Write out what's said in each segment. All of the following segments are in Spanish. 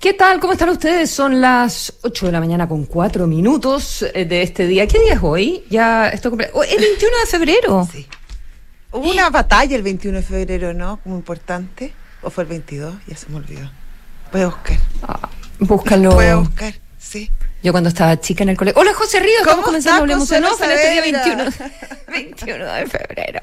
¿Qué tal? ¿Cómo están ustedes? Son las 8 de la mañana con 4 minutos eh, de este día. ¿Qué día es hoy? Ya estoy cumple... oh, el 21 de febrero. Sí. Hubo una batalla el 21 de febrero, ¿no? Como importante. ¿O fue el 22? Ya se me olvidó. Voy a buscar. Ah, búscalo. Voy a buscar, sí. Yo cuando estaba chica en el colegio. Hola José Ríos, ¿Cómo estamos comenzando Hablemos en este día Saavedra? 21, 21 de febrero.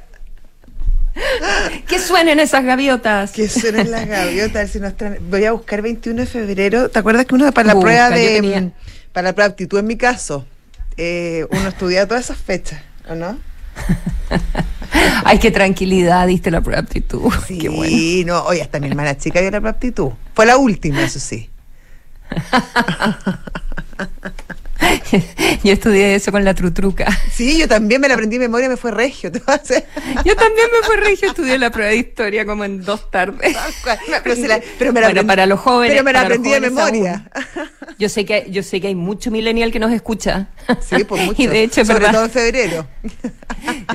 Que suenen esas gaviotas. Que suenen las gaviotas. si nos Voy a buscar 21 de febrero. ¿Te acuerdas que uno para la Busca, prueba de. tenía- Para la prueba de aptitud, en mi caso, eh, uno estudia todas esas fechas, ¿o no? Ay, qué tranquilidad diste la prueba de aptitud. Sí, Qué bueno. no. Oye, hasta mi hermana chica dio la prueba de aptitud. Fue la última, eso sí. Yo estudié eso con la trutruca. Sí, yo también me la aprendí de memoria, me fue regio. Te voy a. Yo también me fui regio, estudié la prueba de historia como en dos tardes. Pero, se la- pero me la Bueno, aprendí- para los jóvenes. Pero me la aprendí de memoria. aún. Yo sé que yo sé que hay mucho millennial que nos escucha. Sí, pues mucho. Y de hecho, Sobre verdad. todo en febrero.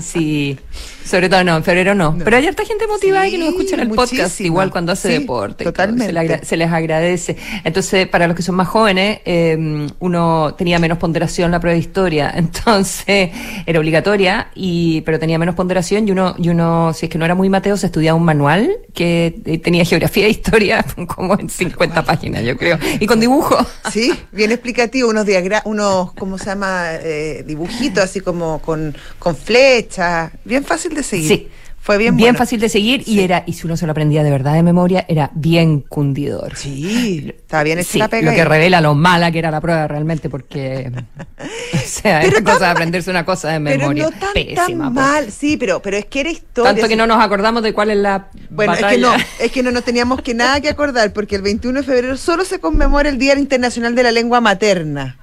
Sí, sobre todo no, en febrero no. No. Pero hay harta gente motivada que nos escucha en el podcast, igual cuando hace Sí, deporte. totalmente. Se, le agra- se les agradece. Entonces, para los que son más jóvenes, eh, uno tenía menos ponderación la prueba de historia, entonces era obligatoria, y pero tenía menos ponderación y uno, y uno si es que no era muy mateo, se estudiaba un manual que eh, tenía geografía e historia como en 50 páginas, yo creo, y con dibujo. Sí, bien explicativo, unos diagra unos, ¿cómo se llama? Eh, dibujitos así como con, con flechas. Bien fácil de seguir. Sí. Fue bien Bien bueno. fácil de seguir y era, y si uno se lo aprendía de verdad de memoria, era bien cundidor. Sí, estaba bien hecha Sí, la pega. lo que revela lo mala que era la prueba realmente, porque o sea, Pero era cosa de aprenderse una cosa de Pero memoria. no tan, Pésima, tan pues. mal. Sí, pero, pero es que era historia. Tanto que no nos acordamos de cuál es la Bueno, batalla. es que no, es que no nos teníamos que nada que acordar, porque el 21 de febrero solo se conmemora el Día Internacional de la Lengua Materna.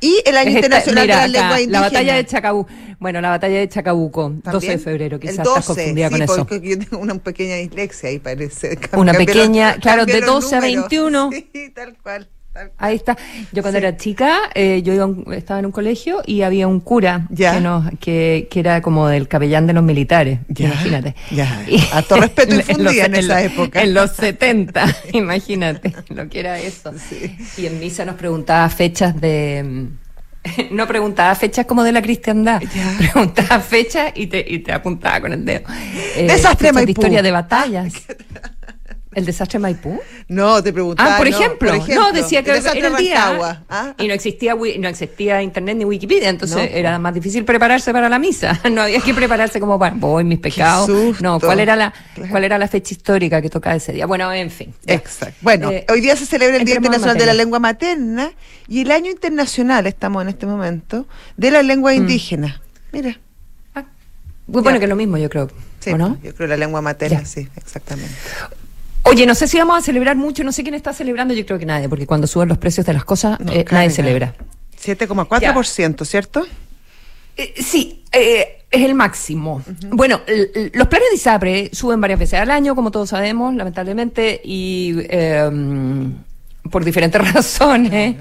Y el Año Es esta- Internacional mira, de la acá, Lengua la Indígena. batalla de Chacabuco. Bueno, la batalla de Chacabuco, 12 de ¿También? febrero, El quizás estás confundida sí, con eso. porque yo tengo una pequeña dislexia ahí parece. Una Cambié los- pequeña, claro, de los 12 a números. 21. Sí, tal cual. Ahí está. Yo cuando Sí. era chica, eh, yo iba a un- estaba en un colegio y había un cura Ya. que, nos, que, que era como del capellán de los militares. Ya, Imagínate. ya. Harto respeto infundía en los- esa los- época. En los 70, imagínate lo que era eso. Y en misa nos preguntaba fechas de. mm, No preguntaba fechas como de la cristiandad, Ya. preguntaba fechas y te, y te apuntaba con el dedo. Eh, Desastre de historia de batallas. ¿El desastre Maipú? No, te preguntaba. Ah, por, no, ejemplo, no, decía que el era el día ¿ah? y no existía no existía internet ni Wikipedia, entonces No. era más difícil prepararse para la misa. No había que prepararse como para voy mis pecados. No, ¿cuál era la cuál era la fecha histórica que tocaba ese día? Bueno, en fin. ya. Exacto. Bueno, Eh, hoy día se celebra el Día Internacional de la. Lengua Materna y el Año Internacional, estamos en este momento, de la lengua Mm. indígena. Mira. Ah, bueno Ya. que es lo mismo, yo creo. Sí, ¿o no? yo creo la lengua materna, Ya. sí, exactamente. Oye, no sé si vamos a celebrar mucho, no sé quién está celebrando, yo creo que nadie, porque cuando suben los precios de las cosas, No, eh, nadie celebra. 7,4%, ¿cierto? Eh, sí, eh, es el máximo. Bueno, los planes de ISAPRE suben varias veces al año, como todos sabemos, lamentablemente, y eh, por diferentes razones.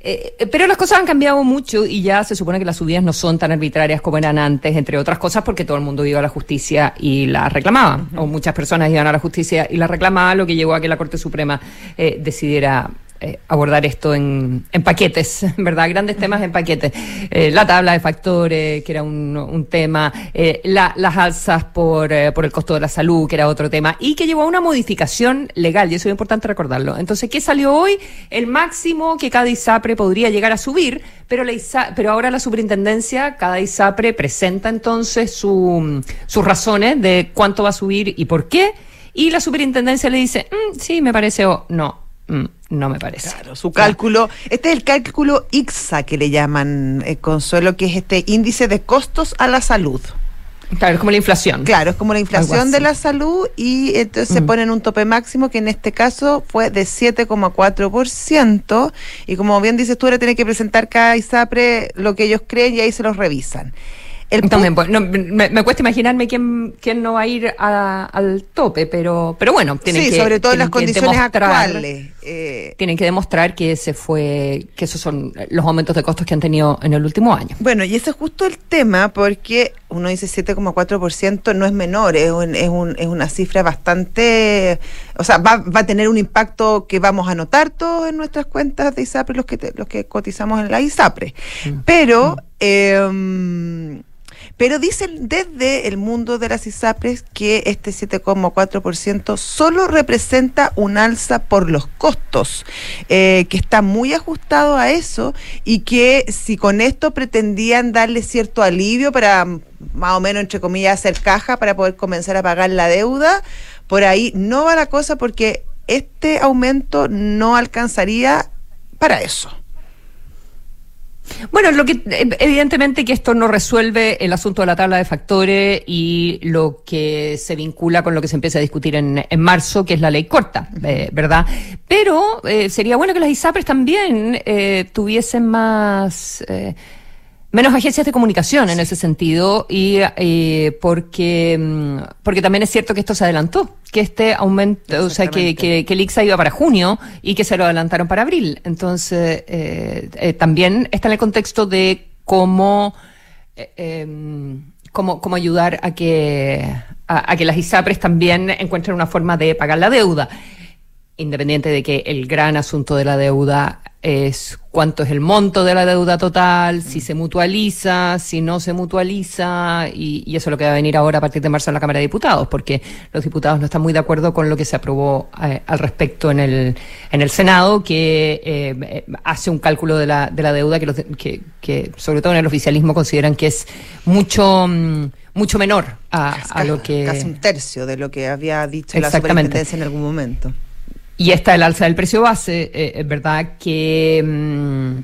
Eh, pero las cosas han cambiado mucho y ya se supone que las subidas no son tan arbitrarias como eran antes, entre otras cosas porque todo el mundo iba a la justicia y la reclamaba, o muchas personas iban a la justicia y la reclamaba, lo que llevó a que la Corte Suprema eh, decidiera eh, abordar esto en, en paquetes, ¿verdad? Grandes temas en paquetes. Eh, la tabla de factores, que era un, un tema, eh, la- las alzas por, eh, por el costo de la salud, que era otro tema, y que llevó a una modificación legal, y eso es importante recordarlo. Entonces, ¿qué salió hoy? El máximo que cada ISAPRE podría llegar a subir, pero, la ISA- pero ahora la superintendencia, cada ISAPRE presenta entonces su, sus razones de cuánto va a subir y por qué, y la superintendencia le dice, "Mm, sí, me parece, o no, no me parece. Claro, su cálculo. Este es el cálculo IXA que le llaman, eh, Consuelo, que es este índice de costos a la salud. Claro, es como la inflación. Claro, es como la inflación de la salud y entonces se Mm. ponen un tope máximo que en este caso fue de 7,4% y como bien dices tú, ahora tiene que presentar cada ISAPRE lo que ellos creen y ahí se los revisan. También, pues, me, cuesta imaginarme quién, quién no va a ir al tope, pero, pero bueno, tienen sí, sobre todo en las condiciones actuales. Eh, tienen que demostrar que ese fue, que esos son los aumentos de costos que han tenido en el último año. Bueno, y ese es justo el tema, porque uno dice 7,4% no es menor, es, un, es, un, es una cifra bastante, o sea, va, va a tener un impacto que vamos a notar todos en nuestras cuentas de ISAPRE, los que, los que cotizamos en la ISAPRE. Mm. Pero... Mm. Eh, pero dicen desde el mundo de las ISAPRES que este 7,4% solo representa un alza por los costos, eh, que está muy ajustado a eso y que si con esto pretendían darle cierto alivio para más o menos, entre comillas, hacer caja para poder comenzar a pagar la deuda, por ahí no va la cosa porque este aumento no alcanzaría para eso. Bueno, lo que evidentemente que esto no resuelve el asunto de la tabla de factores y lo que se vincula con lo que se empieza a discutir en, en marzo, que es la ley corta, eh, ¿verdad? Pero eh, sería bueno que las ISAPRES también eh, tuviesen más menos agencias de comunicación en ese sentido y porque mm, porque también es cierto que esto se adelantó que este aumento o sea que, que, el IXA iba para junio y que se lo adelantaron para abril. Entonces eh, eh, también está en el contexto de cómo eh, em, cómo, cómo ayudar a que a que las ISAPRES también encuentren una forma de pagar la deuda independiente de que el gran asunto de la deuda es cuánto es el monto de la deuda total, si se mutualiza, si no se mutualiza, y, eso es lo que va a venir ahora a partir de marzo en la Cámara de Diputados, porque los diputados no están muy de acuerdo con lo que se aprobó eh, al respecto en el, en el Senado, que eh, hace un cálculo de la, de la deuda que, que, sobre todo en el oficialismo, consideran que es mucho... Mm, mucho menor a, lo que... Casi un tercio de lo que había dicho la superintendencia en algún momento. Y está el alza del precio base, eh, es verdad que, mm,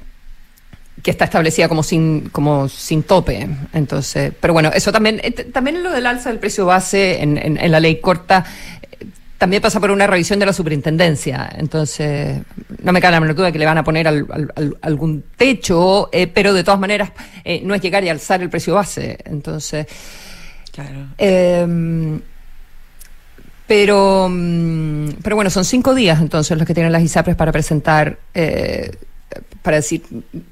que está establecida como sin, como sin tope. Entonces, pero bueno, eso también, eh, también lo del alza del precio base en, en, la ley corta eh, también pasa por una revisión de la superintendencia. Entonces, no me cabe la menor duda que le van a poner algún techo, pero de todas maneras no es llegar y alzar el precio base. Entonces, claro. Pero, mm, pero bueno, son cinco días entonces los que tienen las ISAPRES para presentar, eh, para decir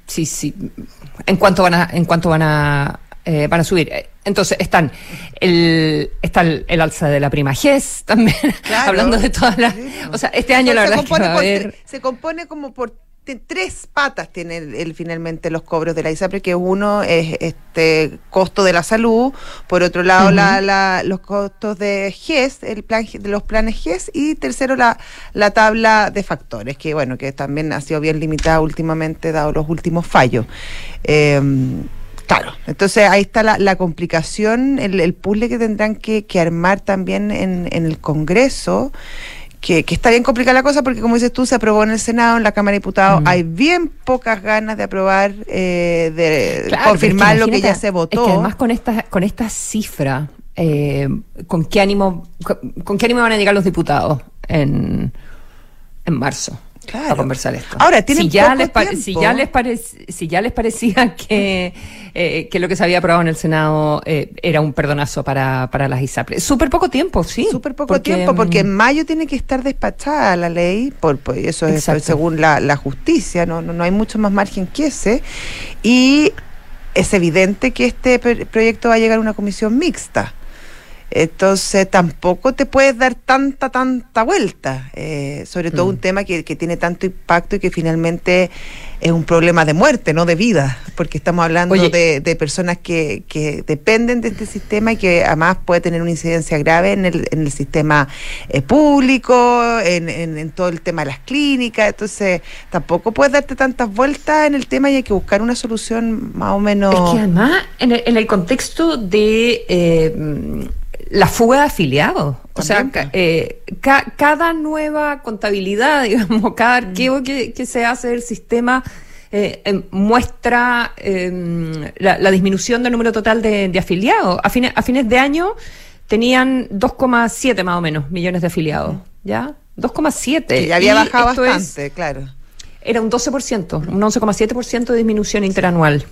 si, si, en cuánto van a, en cuánto van a, eh, van a subir. Entonces están el, está el, alza de la prima GES también, hablando de todas las, o sea, este año la verdad es que se compone como por tres patas tiene el, finalmente los cobros de la ISAPRE, que uno es este costo de la salud, por otro lado la, los costos de GES, el plan de los planes GES, y tercero la, la tabla de factores, que bueno, que también ha sido bien limitada últimamente, dado los últimos fallos. Em, claro, entonces ahí está la, complicación, el, el, puzzle que tendrán que, que armar también en, en el Congreso que, está bien complicada la cosa porque, como dices tú, se aprobó en el Senado, en la Cámara de Diputados. Hay bien pocas ganas de aprobar, eh, de confirmar lo que ya se votó. Es que además, con esta, con esta cifra, eh, ¿con, qué ánimo, con, qué ánimo van a llegar los diputados en, en marzo? A conversar esto. Ahora, si ya, les si ya les si ya les parecía que, eh, que lo que se había aprobado en el Senado eh, era un perdonazo para, para las ISAPRES. Súper poco tiempo, sí. Súper poco tiempo, porque en mm, mayo tiene que estar despachada la ley, por, eso es según la, la justicia, no, no, no hay mucho más margen que ese. Y es evidente que este proyecto va a llegar a una comisión mixta. Entonces tampoco te puedes dar tanta, tanta vuelta, eh, sobre todo un mm. tema que, que, tiene tanto impacto y que finalmente es un problema de muerte, no de vida, porque estamos hablando de, de, personas que, que, dependen de este sistema y que además puede tener una incidencia grave en el, en el sistema eh, público, en, en, todo el tema de las clínicas, entonces tampoco puedes darte tantas vueltas en el tema y hay que buscar una solución más o menos... Es que además, en el, en el contexto de... Eh, la fuga de afiliados. O sea, eh, cada nueva contabilidad, digamos, cada mm. archivo que, se hace del sistema eh, em, muestra em, la, disminución del número total de, afiliados. A fines, a fines de año tenían 2,7 más o menos millones de afiliados. ¿Ya? 2,7. Y había bajado bastante, claro. Era un 12%, un 11,7% de disminución interanual.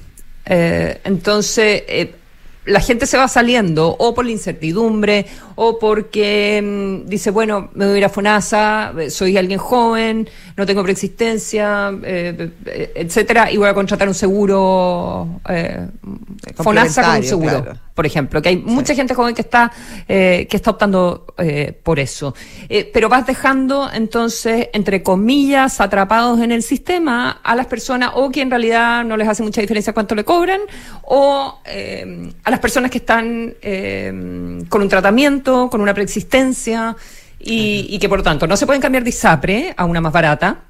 Eh, entonces, la gente se va saliendo o por la incertidumbre o porque mm, dice, bueno, me voy a ir a FONASA, eh, soy alguien joven, no tengo preexistencia, eh, eh, etcétera, y voy a contratar un seguro, FONASA con un seguro, por ejemplo, que hay mucha gente joven que está, que está optando por eso. pero vas dejando entonces, entre comillas, atrapados en el sistema a las personas o que en realidad no les hace mucha diferencia cuánto le cobran, o a las personas que están con un tratamiento, con una preexistencia, y, que por lo tanto no se pueden cambiar de ISAPRE a una más barata,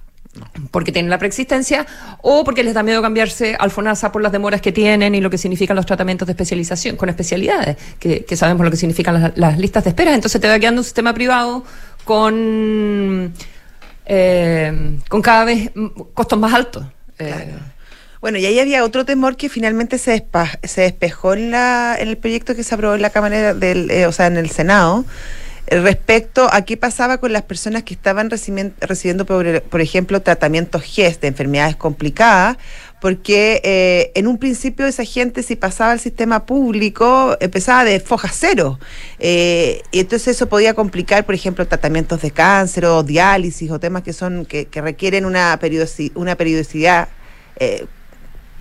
porque tienen la preexistencia o porque les da miedo cambiarse al FONASA por las demoras que tienen y lo que significan los tratamientos de especialización con especialidades, que, sabemos lo que significan las, listas de espera. Entonces te va quedando un sistema privado con, eh, con cada vez costos más altos. Eh, bueno, y ahí había otro temor que finalmente se, se despejó en, la, en el proyecto que se aprobó en la Cámara, del, eh, o sea, en el Senado, respecto a qué pasaba con las personas que estaban recibiendo, por, ejemplo, tratamientos GES de enfermedades complicadas, porque eh, en un principio esa gente si pasaba al sistema público empezaba de foja cero. Eh, y entonces eso podía complicar por ejemplo tratamientos de cáncer o diálisis o temas que son que, requieren una periodicidad, una periodicidad eh,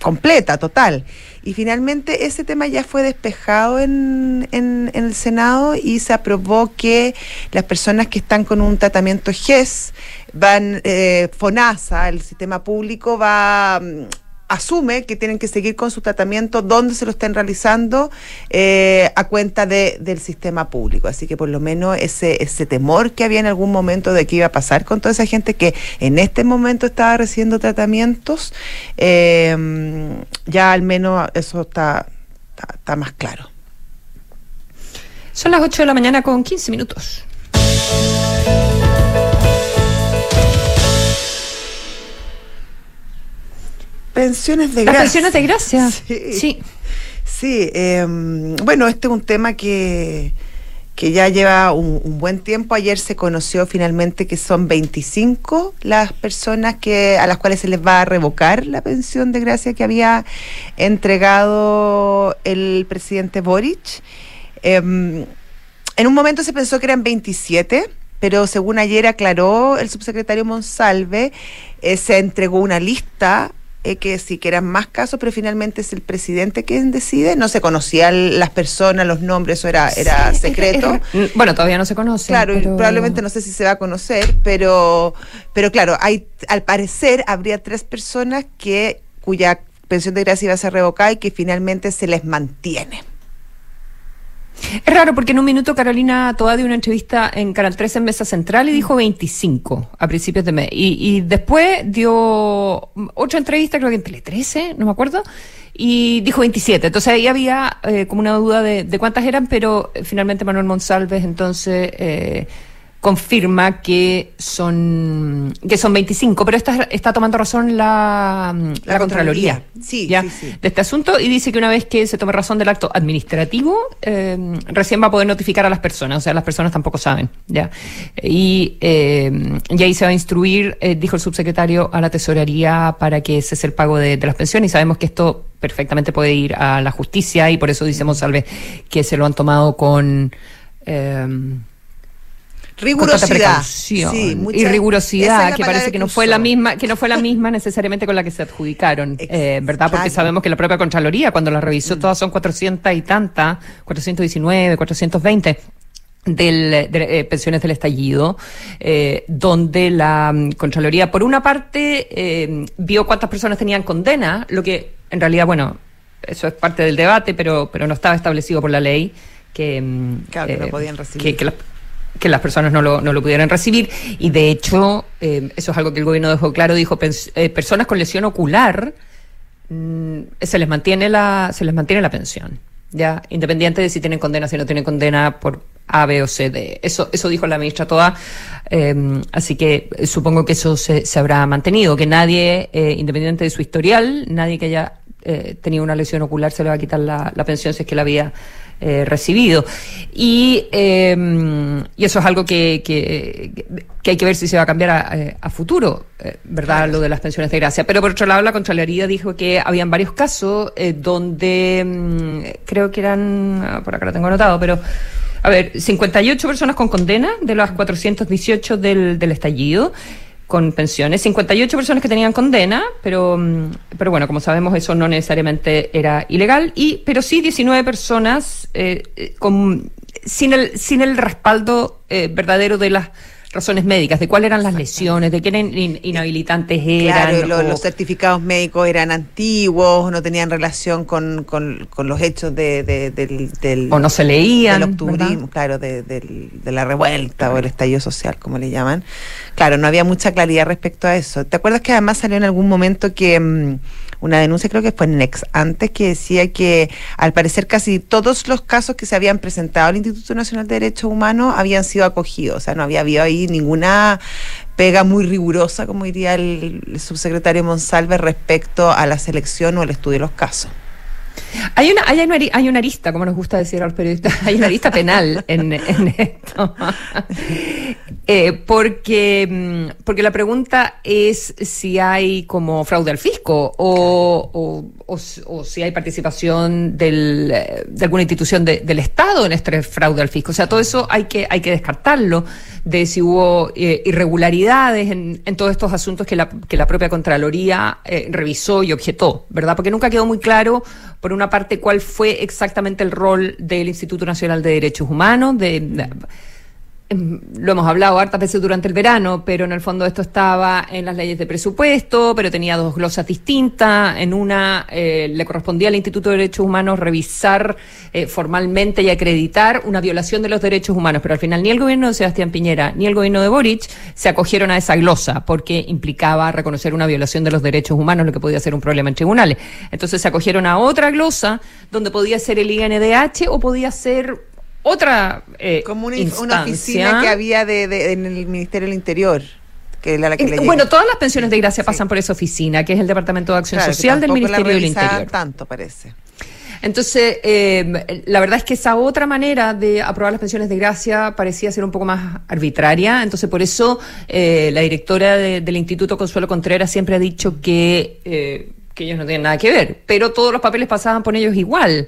completa, total. Y finalmente ese tema ya fue despejado en, en, el Senado y se aprobó que las personas que están con un tratamiento GES van, eh, FONASA, el sistema público, va mm, asume que tienen que seguir con su tratamiento donde se lo estén realizando eh, a cuenta de, del sistema público. Así que por lo menos ese, ese temor que había en algún momento de qué iba a pasar con toda esa gente que en este momento estaba recibiendo tratamientos, eh, ya al menos eso está, está, más claro. Son las 8 de la mañana con 15 minutos. Pensiones de gracia. pensiones de gracia. Sí. Sí, em, bueno, este es un tema que, que ya lleva un, buen tiempo. Ayer se conoció finalmente que son 25 las personas que a las cuales se les va a revocar la pensión de gracia que había entregado el presidente Boric. Em, en un momento se pensó que eran 27 pero según ayer aclaró el subsecretario Monsalve, eh, se entregó una lista eh, que sí, que eran más casos, pero finalmente es el presidente quien decide. No se conocían las personas, los nombres, eso era, era secreto. bueno, todavía no se conoce. Claro, probablemente no sé si se va a conocer, pero, pero claro, hay, al parecer habría tres personas que cuya pensión de gracia iba a ser revocada y que finalmente se les mantiene. Es raro porque en un minuto Carolina Toda dio una entrevista en Canal 3 en Mesa Central y dijo 25 a principios de mes. Y, después dio otra entrevista, creo que en Tele 13, no me acuerdo, y dijo 27. Entonces ahí había eh, como una duda de, de, cuántas eran, pero eh, finalmente Manuel Monsalves entonces... Eh, confirma que son que son 25, pero está, está tomando razón la, la, Contraloría, Sí, ¿ya? de este asunto y dice que una vez que se tome razón del acto administrativo, eh, recién va a poder notificar a las personas, o sea, las personas tampoco saben. ¿ya? Y, eh, y ahí se va a instruir, eh, dijo el subsecretario, a la tesorería para que cese el pago de, las pensiones y sabemos que esto perfectamente puede ir a la justicia y por eso decimos, Salve, que se lo han tomado con... Eh, rigurosidad sí, y rigurosidad que parece que no fue la misma que no fue la misma necesariamente con la que se adjudicaaron eh, verdad porque sabemos que la propia contraloría cuando la revisó mm. todas son 400 y tantas 419 420 del, de, eh, pensiones del estallido, eh, donde la mm, Contraloría, por una parte, vio cuántas personas tenían condena, lo que en realidad, bueno, eso es parte del debate, pero, pero no estaba establecido por la ley, que, mm, claro, que no podían recibir. que, que las personas no lo, no lo pudieran recibir. Y de hecho, eh, eso es algo que el gobierno dejó claro, dijo, eh, personas con lesión ocular mm, se les mantiene la, se les mantiene la pensión. Ya, independiente de si tienen condena, si no tienen condena por A, B o C, D. Eso, eso dijo la ministra toda. Em, así que supongo que eso se, se habrá mantenido, que nadie, eh, independiente de su historial, nadie que haya tenido una lesión ocular se le va a quitar la, la pensión si es que la había eh, recibido. Y, em, y eso es algo que, que, que, hay que ver si se va a cambiar a, eh, a futuro, eh, ¿verdad? Lo de las pensiones de gracia. Pero por otro lado, la Contraloría dijo que habían varios casos donde mm, creo que eran, ah, por acá lo tengo anotado, pero a ver, 58 personas con condena de las 418 del, del estallido con pensiones, 58 personas que tenían condena, pero, mm, pero bueno, como sabemos eso no necesariamente era ilegal, y pero sí 19 personas eh, eh, con, sin, el, sin el respaldo eh, verdadero de las razones médicas, de cuáles eran las lesiones, de qué inhabilitantes eran. Claro, los certificados médicos eran antiguos, no tenían relación con, con, los hechos de, del, O no se leían. Del octubrismo, claro, de, de, la revuelta o el estallido social, como le llaman. Claro, no había mucha claridad respecto a eso. ¿Te acuerdas que además salió en algún momento que... Mm, una denuncia, creo que fue en Nex antes, que decía que al parecer casi todos los casos que se habían presentado al Instituto Nacional de Derechos Humanos habían sido acogidos. O sea, no había habido ahí ninguna pega muy rigurosa, como diría el, subsecretario Monsalve, respecto a la selección o el estudio de los casos. Hay una, hay, una, hay una arista, como nos gusta decir a los periodistas, hay una arista penal en, esto. Eh, porque, mm, porque la pregunta es si hay como fraude al fisco o, o, si hay participación del, eh, de alguna institución del Estado en este fraude al fisco. O sea, todo eso hay que, hay que descartarlo de si hubo eh, irregularidades en, todos estos asuntos que la, que la propia Contraloría revisó y objetó, ¿verdad? Porque nunca quedó muy claro por una parte, cuál fue exactamente el rol del Instituto Nacional de Derechos Humanos, de lo hemos hablado hartas veces durante el verano, pero en el fondo esto estaba en las leyes de presupuesto, pero tenía dos glosas distintas. En una eh, le correspondía al Instituto de Derechos Humanos revisar eh, formalmente y acreditar una violación de los derechos humanos, pero al final ni el gobierno de Sebastián Piñera ni el gobierno de Boric se acogieron a esa glosa porque implicaba reconocer una violación de los derechos humanos, lo que podía ser un problema en tribunales. Entonces se acogieron a otra glosa donde podía ser el INDH o podía ser otra eh, como una, oficina que había de, en el Ministerio del Interior. Que la, que bueno, todas las pensiones de gracia pasan por esa oficina, que es el Departamento de Acción Social del Ministerio del Interior. Tanto parece. Entonces, eh, la verdad es que esa otra manera de aprobar las pensiones de gracia parecía ser un poco más arbitraria. Entonces, por eso eh, la directora del Instituto Consuelo Contreras siempre ha dicho que, eh, que ellos no tienen nada que ver, pero todos los papeles pasaban por ellos igual.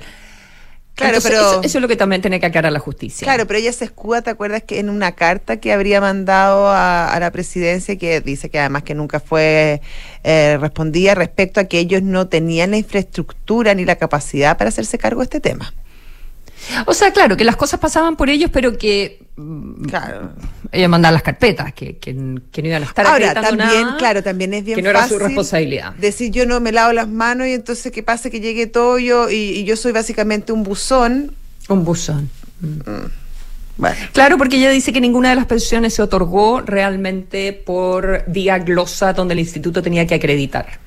Claro, pero eso, es lo que también tiene que aclarar la justicia. Claro, pero ella se escuda, ¿te acuerdas que en una carta que habría mandado a, la presidencia que dice que además que nunca fue eh, respondía respecto a que ellos no tenían la infraestructura ni la capacidad para hacerse cargo de este tema? O sea, claro, que las cosas pasaban por ellos, pero que claro. ellos mandaban las carpetas, que, que, no iban a estar Ahora, también, claro, también es bien que no era su responsabilidad. Decir yo no me lavo las manos y entonces qué pasa que llegue todo yo y, yo soy básicamente un buzón. Un buzón. Mm. Bueno. Claro, porque ella dice que ninguna de las pensiones se otorgó realmente por vía glosa donde el instituto tenía que acreditar.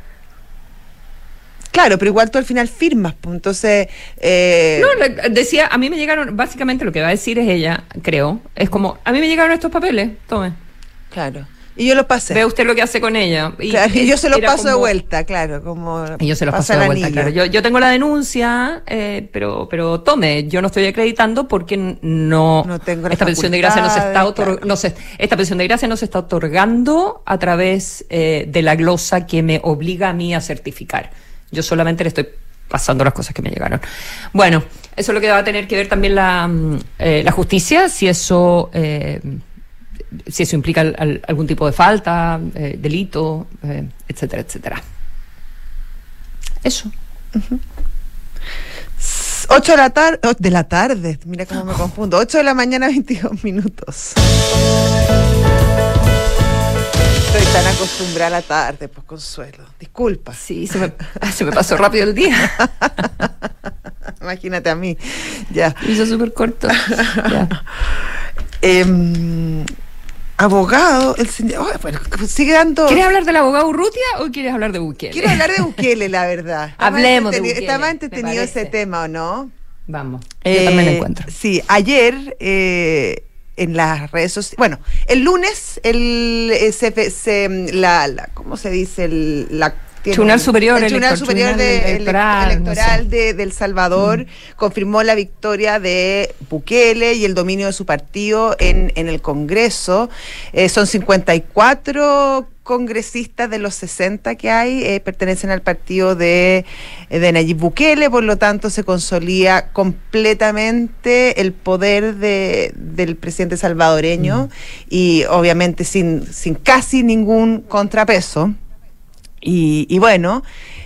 Claro, pero igual tú al final firmas, pues, entonces... Eh... No, decía, a mí me llegaron, básicamente lo que va a decir es ella, creo, es como, a mí me llegaron estos papeles, tome. Claro. Y yo los pasé. Ve usted lo que hace con ella. Y, yo se los paso de vuelta, claro, como... Y yo se los paso de vuelta, claro. Yo, yo tengo la denuncia, eh, pero pero tome, yo no estoy acreditando porque no... no tengo esta pensión de gracia no se está no esta pensión de gracia no se está otorgando a través eh, de la glosa que me obliga a mí a certificar. Yo solamente le estoy pasando las cosas que me llegaron. Bueno, eso es lo que va a tener que ver también la, mm, eh, la justicia, si eso, eh, si eso implica algún tipo de falta, eh, delito, etcétera, etcétera. Eso. 8 de la tarde, oh, de la tarde, mira cómo me confundo, 8 de la mañana, 22 minutos. Estoy tan acostumbrada a la tarde, pues Consuelo. Disculpa. Sí, se me, se me pasó rápido el día. Imagínate a mí. Ya. Hizo súper corto. Em, abogado, el señor. bueno, sigue dando. ¿Quieres hablar del abogado Urrutia o quieres hablar de Bukele? Quiero hablar de Bukele, la verdad. Hablemos de Bukele. Estaba entretenido ese tema, ¿o no? Vamos. Yo también lo encuentro. Sí, ayer. Eh, en las redes sociales. Bueno, el lunes el, eh, se, se, la, ¿cómo se dice? El, la Tribunal Superior, el Tribunal Superior de, Electoral, de, El Salvador mm. confirmó la victoria de Bukele y el dominio de su partido en, en el Congreso. Eh, son 54 congresistas de los 60 que hay eh, pertenecen al partido de, de, Nayib Bukele, por lo tanto se consolida completamente el poder de, del presidente salvadoreño mm. y obviamente sin, sin casi ningún contrapeso. Y, y bueno,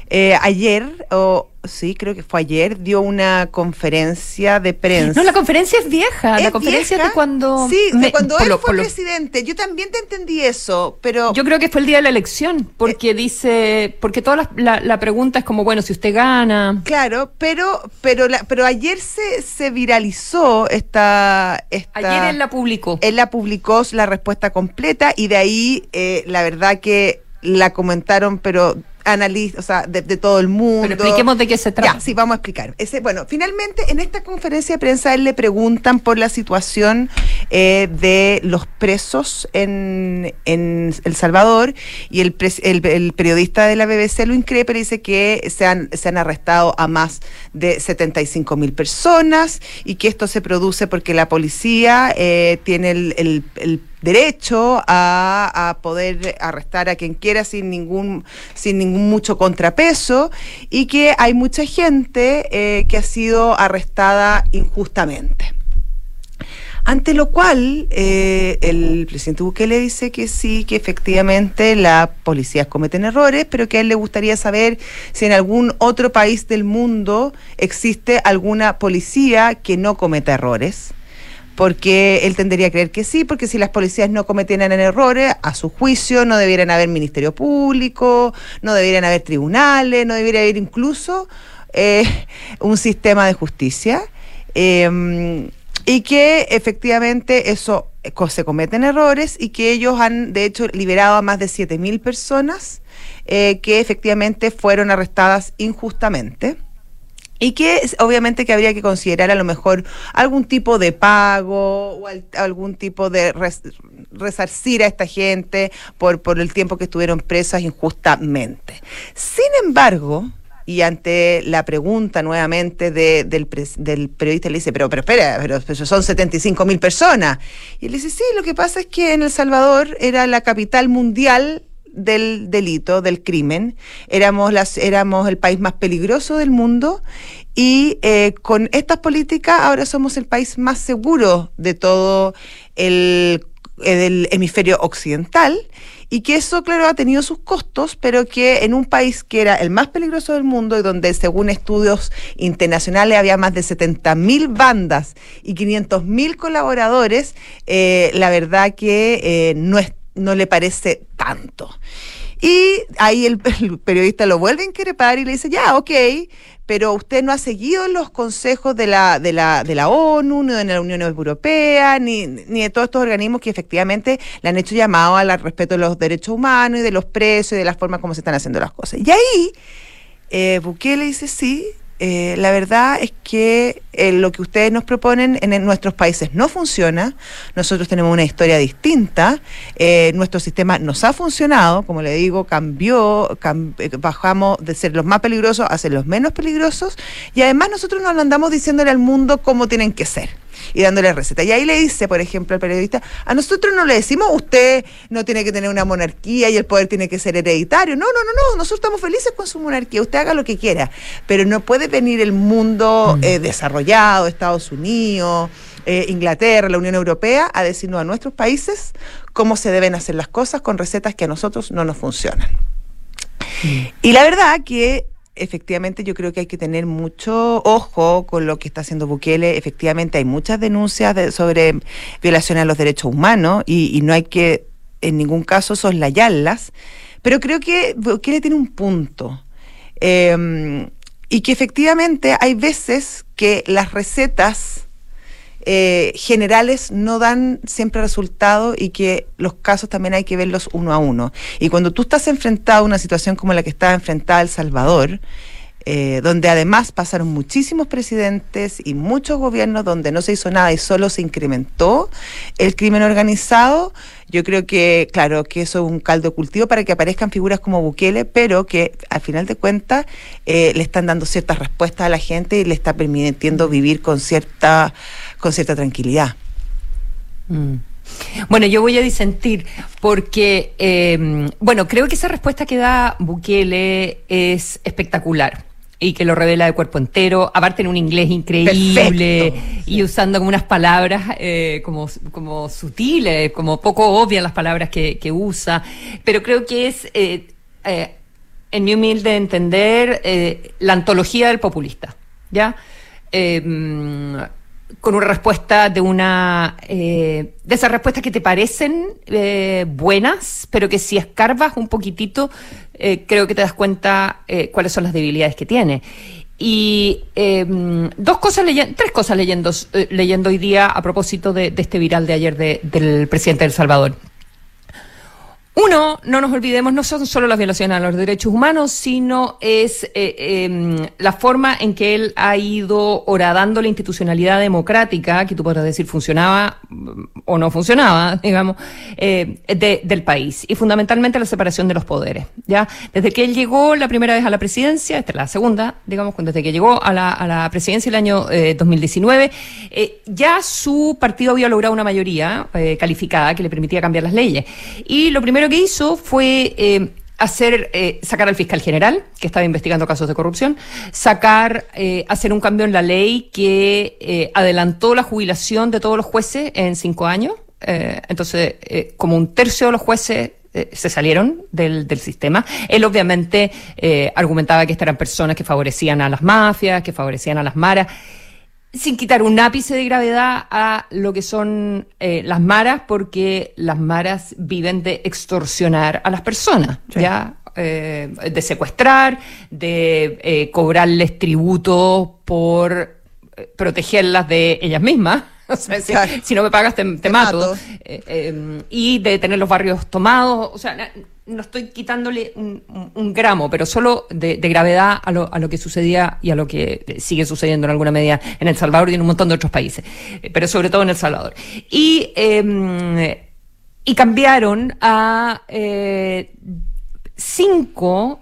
eh, ayer, o sí, creo que fue ayer, dio una conferencia de prensa. No, la conferencia es vieja, la conferencia de cuando... Sí, de cuando él fue presidente. Yo también te entendí eso, pero... Yo creo que fue el día de la elección, porque eh, dice, porque toda la, pregunta es como, bueno, si usted gana... Claro, pero pero la, pero ayer se, se viralizó esta, esta... Ayer él la publicó. Él la publicó la respuesta completa y de ahí eh, la verdad que la comentaron, pero analistas, o sea, de, todo el mundo. Pero expliquemos de qué se trata. Ya, sí, vamos a explicar. Ese, bueno, finalmente en esta conferencia de prensa él le preguntan por la situación eh, de los presos en, en El Salvador y el, el, periodista de la BBC lo increpa y dice que se han, se han arrestado a más de 75 mil personas y que esto se produce porque la policía eh, tiene el, el derecho a, poder arrestar a quien quiera sin ningún, sin ningún mucho contrapeso y que hay mucha gente eh, que ha sido arrestada injustamente. Ante lo cual, eh, el presidente Bukele dice que sí, que efectivamente las policías cometen errores, pero que a él le gustaría saber si en algún otro país del mundo existe alguna policía que no cometa errores porque él tendría a creer que sí, porque si las policías no cometieran errores, a su juicio no debieran haber ministerio público, no debieran haber tribunales, no debería haber incluso eh, un sistema de justicia. Em, y que efectivamente eso eh, se cometen errores y que ellos han de hecho liberado a más de 7.000 personas eh, que efectivamente fueron arrestadas injustamente y que obviamente que habría que considerar a lo mejor algún tipo de pago o algún tipo de resarcir a esta gente por, por el tiempo que estuvieron presas injustamente. Sin embargo, y ante la pregunta nuevamente del, del, periodista le dice, pero, pero espera, pero, pero son 75 mil personas. Y él dice, sí, lo que pasa es que en El Salvador era la capital mundial del delito, del crimen. Éramos, las, éramos el país más peligroso del mundo y eh, con estas políticas ahora somos el país más seguro de todo el, hemisferio occidental y que eso, claro, ha tenido sus costos, pero que en un país que era el más peligroso del mundo y donde, según estudios internacionales, había más de 70.000 bandas y 500.000 colaboradores, eh, la verdad que eh, no es no le parece tanto. Y ahí el, periodista lo vuelve a increpar y le dice, ya, ok, pero usted no ha seguido los consejos de la, de la, de la ONU, ni de la Unión Europea, ni, ni de todos estos organismos que efectivamente le han hecho llamado al respeto de los derechos humanos y de los presos y de la forma como se están haciendo las cosas. Y ahí eh, Bukele dice, sí, eh, la verdad es que eh, lo que ustedes nos proponen en, nuestros países no funciona. Nosotros tenemos una historia distinta. Eh, nuestro sistema nos ha funcionado, como le digo, cambió, bajamos de ser los más peligrosos a ser los menos peligrosos. Y además nosotros nos andamos diciéndole al mundo cómo tienen que ser y dándole receta. Y ahí le dice, por ejemplo, al periodista, a nosotros no le decimos, usted no tiene que tener una monarquía y el poder tiene que ser hereditario. No, no, no, no, nosotros estamos felices con su monarquía, usted haga lo que quiera, pero no puede venir el mundo mm. eh, desarrollado, Estados Unidos. Eh, Inglaterra, la Unión Europea, a decirnos a nuestros países cómo se deben hacer las cosas con recetas que a nosotros no nos funcionan. Mm. Y la verdad que efectivamente yo creo que hay que tener mucho ojo con lo que está haciendo Bukele. Efectivamente hay muchas denuncias sobre violación a los derechos humanos y, no hay que en ningún caso soslayarlas. Pero creo que Bukele tiene un punto. Em, y que efectivamente hay veces que las recetas eh, generales no dan siempre resultado y que los casos también hay que verlos uno a uno. Y cuando tú estás enfrentado a una situación como la que está enfrentada El Salvador, eh, donde además pasaron muchísimos presidentes y muchos gobiernos donde no se hizo nada y solo se incrementó el crimen organizado, yo creo que, claro, que eso es un caldo cultivo para que aparezcan figuras como Bukele, pero que al final de cuentas eh, le están dando ciertas respuestas a la gente y le está permitiendo vivir con cierta, con cierta tranquilidad. Mm. Bueno, yo voy a disentir porque, eh, bueno, creo que esa respuesta que da Bukele es espectacular y que lo revela de cuerpo entero, aparte en un inglés increíble y usando como unas palabras eh, como, como sutiles, como poco obvias las palabras que, que usa, pero creo que es, eh, eh, en mi humilde entender, la antología del populista, ¿ya? Con una respuesta de una eh, de esas respuestas que te parecen eh, buenas, pero que si escarbas un poquitito, eh, creo que te das cuenta eh, cuáles son las debilidades que tiene. Y eh, dos cosas leyendo, tres cosas leyendo, eh, leyendo hoy día a propósito de, de este viral de ayer de- del presidente de El Salvador. Uno, no nos olvidemos, no son solo las violaciones a los derechos humanos, sino es eh, eh, la forma en que él ha ido horadando la institucionalidad democrática, que tú podrás decir funcionaba mm, o no funcionaba, digamos, eh, de- del país. Y fundamentalmente la separación de los poderes. ¿ya? Desde que él llegó la primera vez a la presidencia, esta es la segunda, digamos, desde que llegó a la, a la presidencia el año eh, 2019, eh, ya su partido había logrado una mayoría calificada que le permitía cambiar las leyes. Y lo primero que hizo fue eh, hacer eh, sacar al fiscal general que estaba investigando casos de corrupción, sacar eh, hacer un cambio en la ley que eh, adelantó la jubilación de todos los jueces en cinco años. Entonces, como un tercio de los jueces se salieron del, del sistema. Él obviamente eh, argumentaba que estas eran personas que favorecían a las mafias, que favorecían a las maras sin quitar un ápice de gravedad a lo que son eh, las maras, porque las maras viven de extorsionar a las personas, Sí. ¿ya? Eh, de secuestrar, de eh, cobrarles tributo por eh, protegerlas de ellas mismas. O sea, si, Claro. si no me pagas, te, te Te mato. mato. Eh, eh, y de tener los barrios tomados. O sea, no estoy quitándole un, un- un gramo, pero solo de, de gravedad a lo, a lo que sucedía y a lo que sigue sucediendo en alguna medida en El Salvador y en un montón de otros países, Eh, pero sobre todo en El Salvador. Y, eh, y cambiaron a eh, cinco.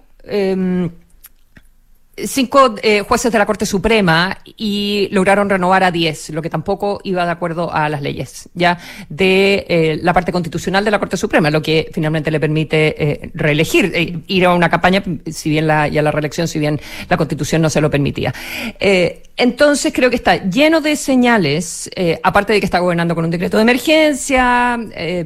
Cinco eh, jueces de la Corte Suprema y lograron renovar a diez, lo que tampoco iba de acuerdo a las leyes ya de eh, la parte constitucional de la Corte Suprema, lo que finalmente le permite eh, reelegir, eh, ir a una campaña, si bien la, y la reelección, si bien la Constitución no se lo permitía. Eh, entonces creo que está lleno de señales, eh, aparte de que está gobernando con un decreto de emergencia, eh,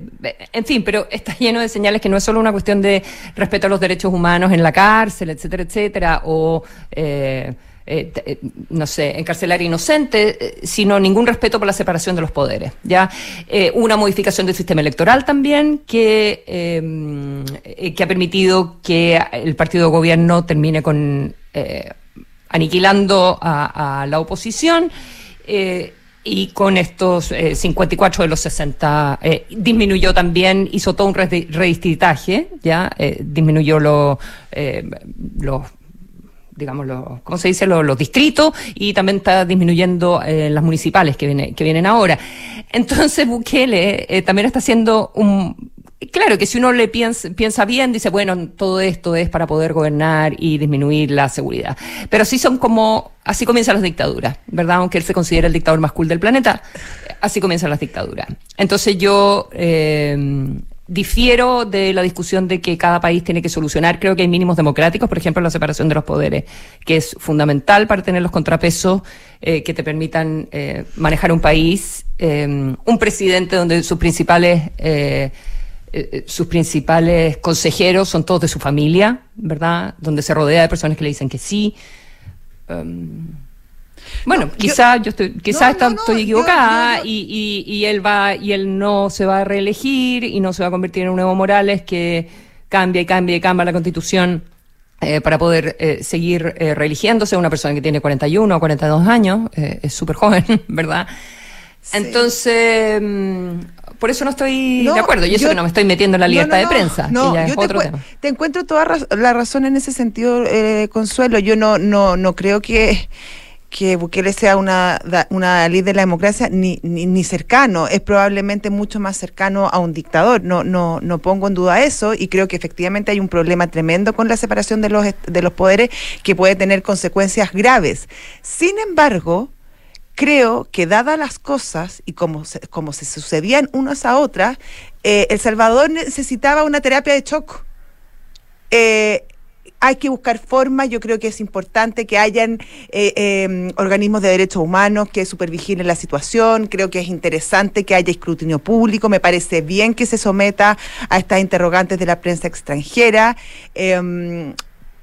en fin, pero está lleno de señales que no es solo una cuestión de respeto a los derechos humanos en la cárcel, etcétera, etcétera, o eh, eh, no sé, encarcelar inocentes, sino ningún respeto por la separación de los poderes. Ya una modificación del sistema electoral también que que ha permitido que el partido de gobierno termine con aniquilando a, a la oposición. eh, y con estos eh, 54 de los 60 eh, disminuyó también, hizo todo un redi- redistritaje, ya eh, disminuyó lo, eh, los digamos, los, ¿cómo se dice? Los, los distritos y también está disminuyendo eh, las municipales que, viene, que vienen ahora. Entonces Bukele eh, también está haciendo un... Claro que si uno le piensa, piensa bien, dice, bueno, todo esto es para poder gobernar y disminuir la seguridad. Pero sí son como, así comienzan las dictaduras, ¿verdad? Aunque él se considera el dictador más cool del planeta, así comienzan las dictaduras. Entonces yo eh, difiero de la discusión de que cada país tiene que solucionar. Creo que hay mínimos democráticos, por ejemplo, la separación de los poderes, que es fundamental para tener los contrapesos eh, que te permitan eh, manejar un país. eh, un presidente donde sus principales eh, eh, sus principales consejeros son todos de su familia, ¿verdad? Donde se rodea de personas que le dicen que sí. Um, bueno, No, quizá yo, estoy, quizá No, está- no, no, estoy equivocada yo- yo- Y, y, y él va y él no se va a reelegir y no se va a convertir en un Evo Morales que cambia y cambia y cambia la Constitución eh, para poder eh, seguir eh, reeligiéndose una persona que tiene 41 o 42 años, es súper joven, ¿verdad? Sí. Entonces, mm, por eso no estoy de acuerdo. Y eso que no me estoy metiendo en la libertad de prensa. No, yo te, te, encuentro toda la razón en ese sentido, eh, Consuelo. Yo no, no, no creo que que Bukele sea una, una líder de la democracia ni, ni, cercano, es probablemente mucho más cercano a un dictador. No, no, no pongo en duda eso y creo que efectivamente hay un problema tremendo con la separación de los, de los poderes que puede tener consecuencias graves. Sin embargo, creo que dadas las cosas y como se, como se sucedían unas a otras, eh, El Salvador necesitaba una terapia de choque. Eh, hay que buscar formas, yo creo que es importante que hayan eh, em, organismos de derechos humanos que supervigilen la situación, creo que es interesante que haya escrutinio público, me parece bien que se someta a estas interrogantes de la prensa extranjera.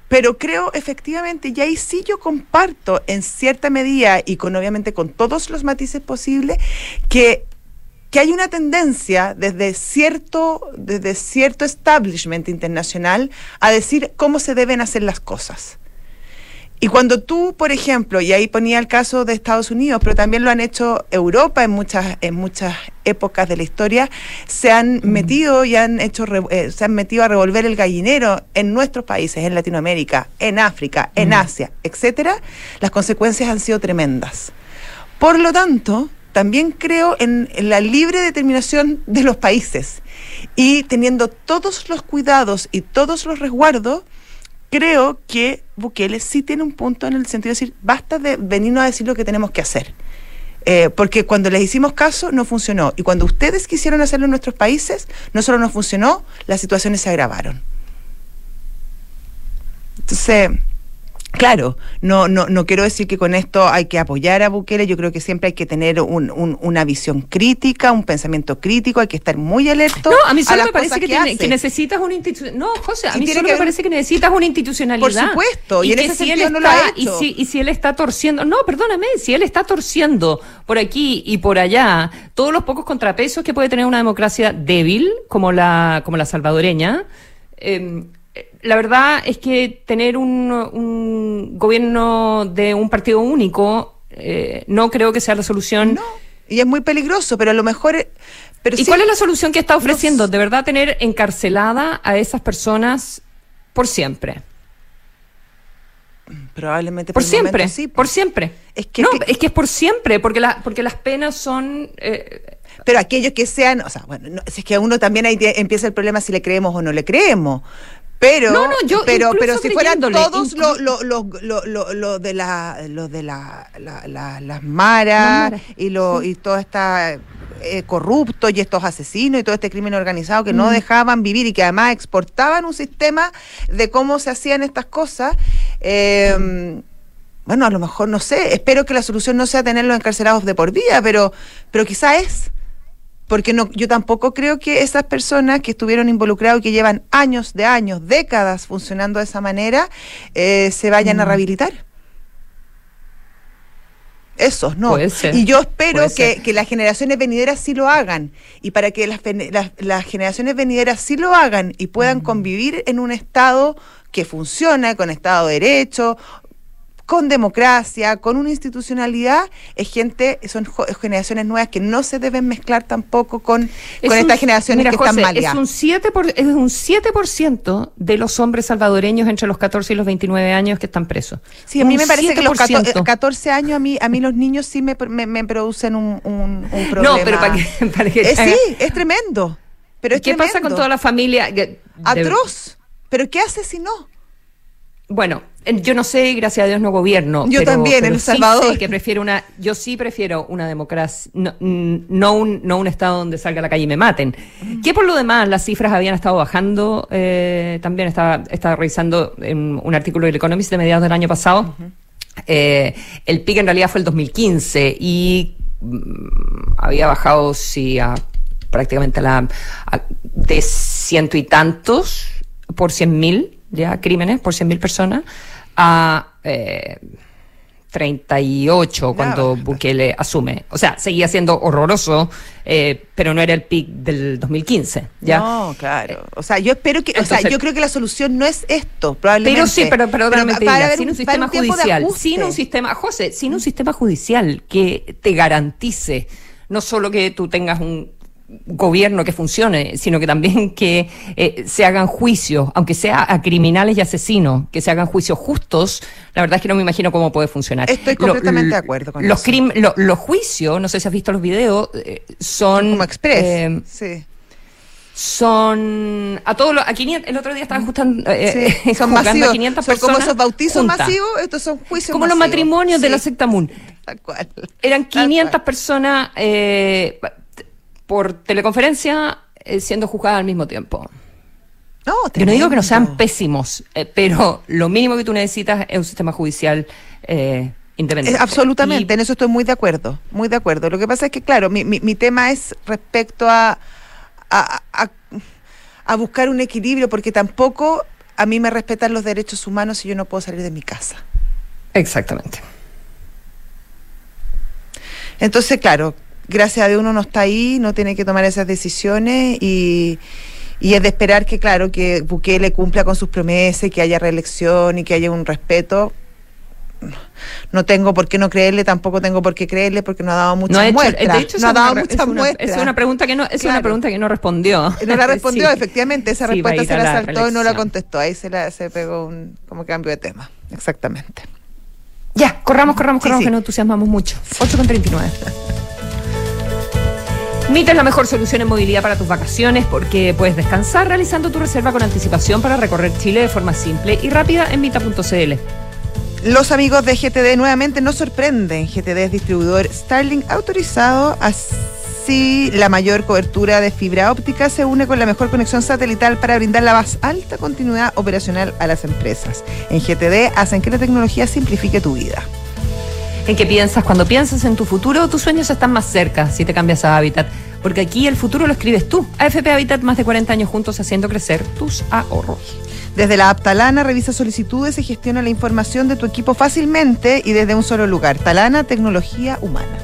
Pero creo efectivamente, y ahí sí yo comparto en cierta medida y con obviamente con todos los matices posibles, que que hay una tendencia desde cierto, desde cierto establishment internacional a decir cómo se deben hacer las cosas. Y cuando tú, por ejemplo, y ahí ponía el caso de Estados Unidos, pero también lo han hecho Europa en muchas, en muchas épocas de la historia, se han metido y han hecho, eh, se han metido a revolver el gallinero en nuestros países, en Latinoamérica, en África, en Asia, etcétera, las consecuencias han sido tremendas. Por lo tanto, también creo en, la libre determinación de los países. Y teniendo todos los cuidados y todos los resguardos, creo que Bukele sí tiene un punto en el sentido de decir, basta de venirnos a decir lo que tenemos que hacer. Eh, porque cuando les hicimos caso no funcionó. Y cuando ustedes quisieron hacerlo en nuestros países, no solo no funcionó, las situaciones se agravaron. Entonces, Claro, no, no, no quiero decir que con esto hay que apoyar a Bukele, yo creo que siempre hay que tener un, una visión crítica, un pensamiento crítico, hay que estar muy alerto. No, a mí solo me parece que, necesitas una institución. No, José, a mí solo me parece que necesitas una institucionalidad. Por supuesto, y, en ese sentido no lo ha hecho. Y si, y si él está torciendo, no, perdóname, si él está torciendo por aquí y por allá todos los pocos contrapesos que puede tener una democracia débil como la, como la salvadoreña, eh, la verdad es que tener un, gobierno de un partido único eh, no creo que sea la solución. No, y es muy peligroso, pero a lo mejor... Pero ¿Y cuál es la solución que está ofreciendo? De verdad tener encarcelada a esas personas por siempre. Probablemente por, siempre, sí. Por siempre. Es que, no, es que es por siempre, porque, la, porque las penas son... Eh, pero aquellos que sean, o sea, bueno, es que a uno también ahí empieza el problema si le creemos o no le creemos. Pero, no, yo pero, pero si fueran todos los lo, lo, lo, de la, lo de la, las maras y lo y todo está eh, corrupto y estos asesinos y todo este crimen organizado que no mm. dejaban vivir y que además exportaban un sistema de cómo se hacían estas cosas. Eh, bueno, a lo mejor no sé, espero que la solución no sea tenerlos encarcelados de por vida, pero, pero quizá es porque no, yo tampoco creo que esas personas que estuvieron involucradas y que llevan años de años, décadas funcionando de esa manera, eh, se vayan a mm. rehabilitar. Esos, no. Y yo espero que, las generaciones venideras sí lo hagan. Y para que las, las, generaciones venideras sí lo hagan y puedan mm. convivir en un Estado que funciona, con Estado de Derecho, con democracia, con una institucionalidad, es gente, son generaciones nuevas que no se deben mezclar tampoco con, con estas generaciones que están mal Es un 7%, por, es un 7 de los hombres salvadoreños entre los 14 y los 29 años que están presos. Sí, a mí me parece que los 14, años, a mí, a mí los niños sí me, me, producen un, un, problema. No, pero para que, para que eh, Sí, es tremendo. Pero ¿Qué pasa con toda la familia? Atroz. ¿Pero qué hace si no? Bueno, yo no sé, gracias a Dios no gobierno. Yo también, en El Salvador. que prefiero una, yo sí prefiero una democracia, no, no, un, no un Estado donde salga a la calle y me maten. Mm. Que por lo demás las cifras habían estado bajando, eh, también estaba, estaba revisando en un artículo del Economist de mediados del año pasado. eh, el pico en realidad fue el 2015 y mm, había bajado, sí, a prácticamente la, de ciento y tantos por cien mil ya crímenes por 100.000 personas a eh, 38 cuando Bukele asume. O sea, seguía siendo horroroso, eh, pero no era el pic del 2015. ¿ya? No, claro. O sea, yo espero que, o sea, yo creo que la solución no es esto, probablemente. Pero sí, pero, pero, sin un, sistema judicial, sin un sistema, José, sin un sistema judicial que te garantice no solo que tú tengas un gobierno que funcione, sino que también que eh, se hagan juicios, aunque sea a criminales y asesinos, que se hagan juicios justos, la verdad es que no me imagino cómo puede funcionar. Estoy completamente de acuerdo con los eso. los juicios, no sé si has visto los videos, eh, son... Como express, eh, sí son a todos los a 500 el otro día estaban juntando eh, sí, son masivos, a 500 son como esos bautizos masivos estos son juicios como los matrimonios de la secta Moon Tal cual. eran 500 personas eh, por teleconferencia eh, siendo juzgadas al mismo tiempo. No, Yo no digo que no sean pésimos, eh, pero lo mínimo que tú necesitas es un sistema judicial eh, independiente. absolutamente, en eso estoy muy de acuerdo, muy de acuerdo. Lo que pasa es que, claro, mi, mi, tema es respecto a, a, a, buscar un equilibrio, porque tampoco a mí me respetan los derechos humanos si yo no puedo salir de mi casa. Exactamente. Entonces, claro, gracias a Dios uno no está ahí, no tiene que tomar esas decisiones y, y es de esperar que, claro, que Bukele cumpla con sus promesas, que haya reelección y que haya un respeto. No tengo por qué no creerle, tampoco tengo por qué creerle porque no ha dado muchas muestras. no ha dado muchas muestras. Es una pregunta que no, es una pregunta que no respondió. No la respondió, efectivamente, esa respuesta se la saltó y no la contestó. Ahí se la se pegó un como cambio de tema. Exactamente. Ya, corramos, corramos, corramos, que no entusiasmamos mucho. 8 con 39. Mita es la mejor solución en movilidad para tus vacaciones porque puedes descansar realizando tu reserva con anticipación para recorrer Chile de forma simple y rápida en mita.cl. Los amigos de GTD nuevamente nos sorprenden. GTD es distribuidor Starlink autorizado, así la mayor cobertura de fibra óptica se une con la mejor conexión satelital para brindar la más alta continuidad operacional a las empresas. En GTD hacen que la tecnología simplifique tu vida. ¿En qué piensas? Cuando piensas en tu futuro, tus sueños están más cerca si te cambias a Habitat. Porque aquí el futuro lo escribes tú. AFP Habitat, más de 40 años juntos haciendo crecer tus ahorros. Desde la app Talana revisa solicitudes y gestiona la información de tu equipo fácilmente y desde un solo lugar. Talana, tecnología humana.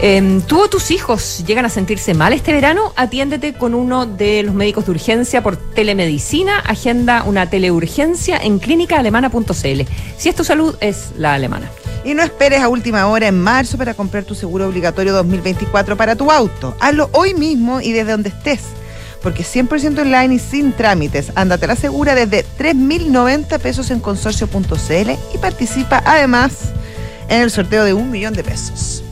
Eh, ¿Tú o tus hijos llegan a sentirse mal este verano? Atiéndete con uno de los médicos de urgencia por telemedicina. Agenda una teleurgencia en clínicaalemana.cl. Si es tu salud, es la alemana. Y no esperes a última hora en marzo para comprar tu seguro obligatorio 2024 para tu auto. Hazlo hoy mismo y desde donde estés. Porque 100% online y sin trámites. Ándate la segura desde 3.090 pesos en consorcio.cl y participa además en el sorteo de un millón de pesos.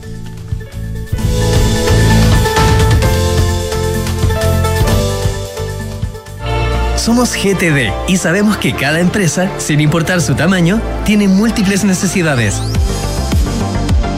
Somos GTD y sabemos que cada empresa, sin importar su tamaño, tiene múltiples necesidades.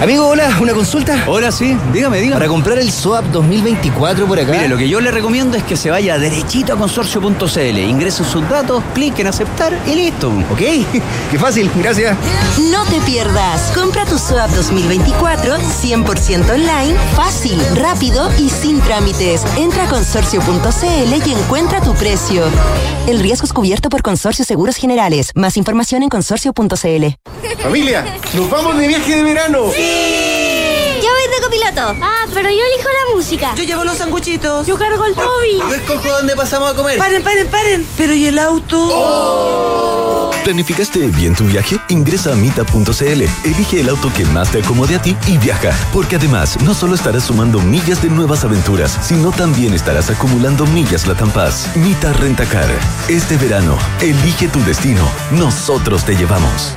Amigo, hola, ¿una consulta? Hola, sí, dígame, dígame. Para comprar el SWAP 2024 por acá. Mire, lo que yo le recomiendo es que se vaya derechito a consorcio.cl, ingrese sus datos, clic en aceptar y listo. ¿Ok? Qué fácil, gracias. No te pierdas. Compra tu SWAP 2024 100% online, fácil, rápido y sin trámites. Entra a consorcio.cl y encuentra tu precio. El riesgo es cubierto por Consorcio Seguros Generales. Más información en consorcio.cl. Familia, nos vamos de viaje de verano. Yo voy de copiloto. Ah, pero yo elijo la música. Yo llevo los sanguchitos. Yo cargo el Toby. Yo escojo dónde pasamos a comer. Paren, paren, paren. Pero ¿y el auto? Oh. ¿Planificaste bien tu viaje? Ingresa a mita.cl, elige el auto que más te acomode a ti y viaja. Porque además, no solo estarás sumando millas de nuevas aventuras, sino también estarás acumulando millas Latam Paz. Mita Rentacar. Este verano, elige tu destino. Nosotros te llevamos.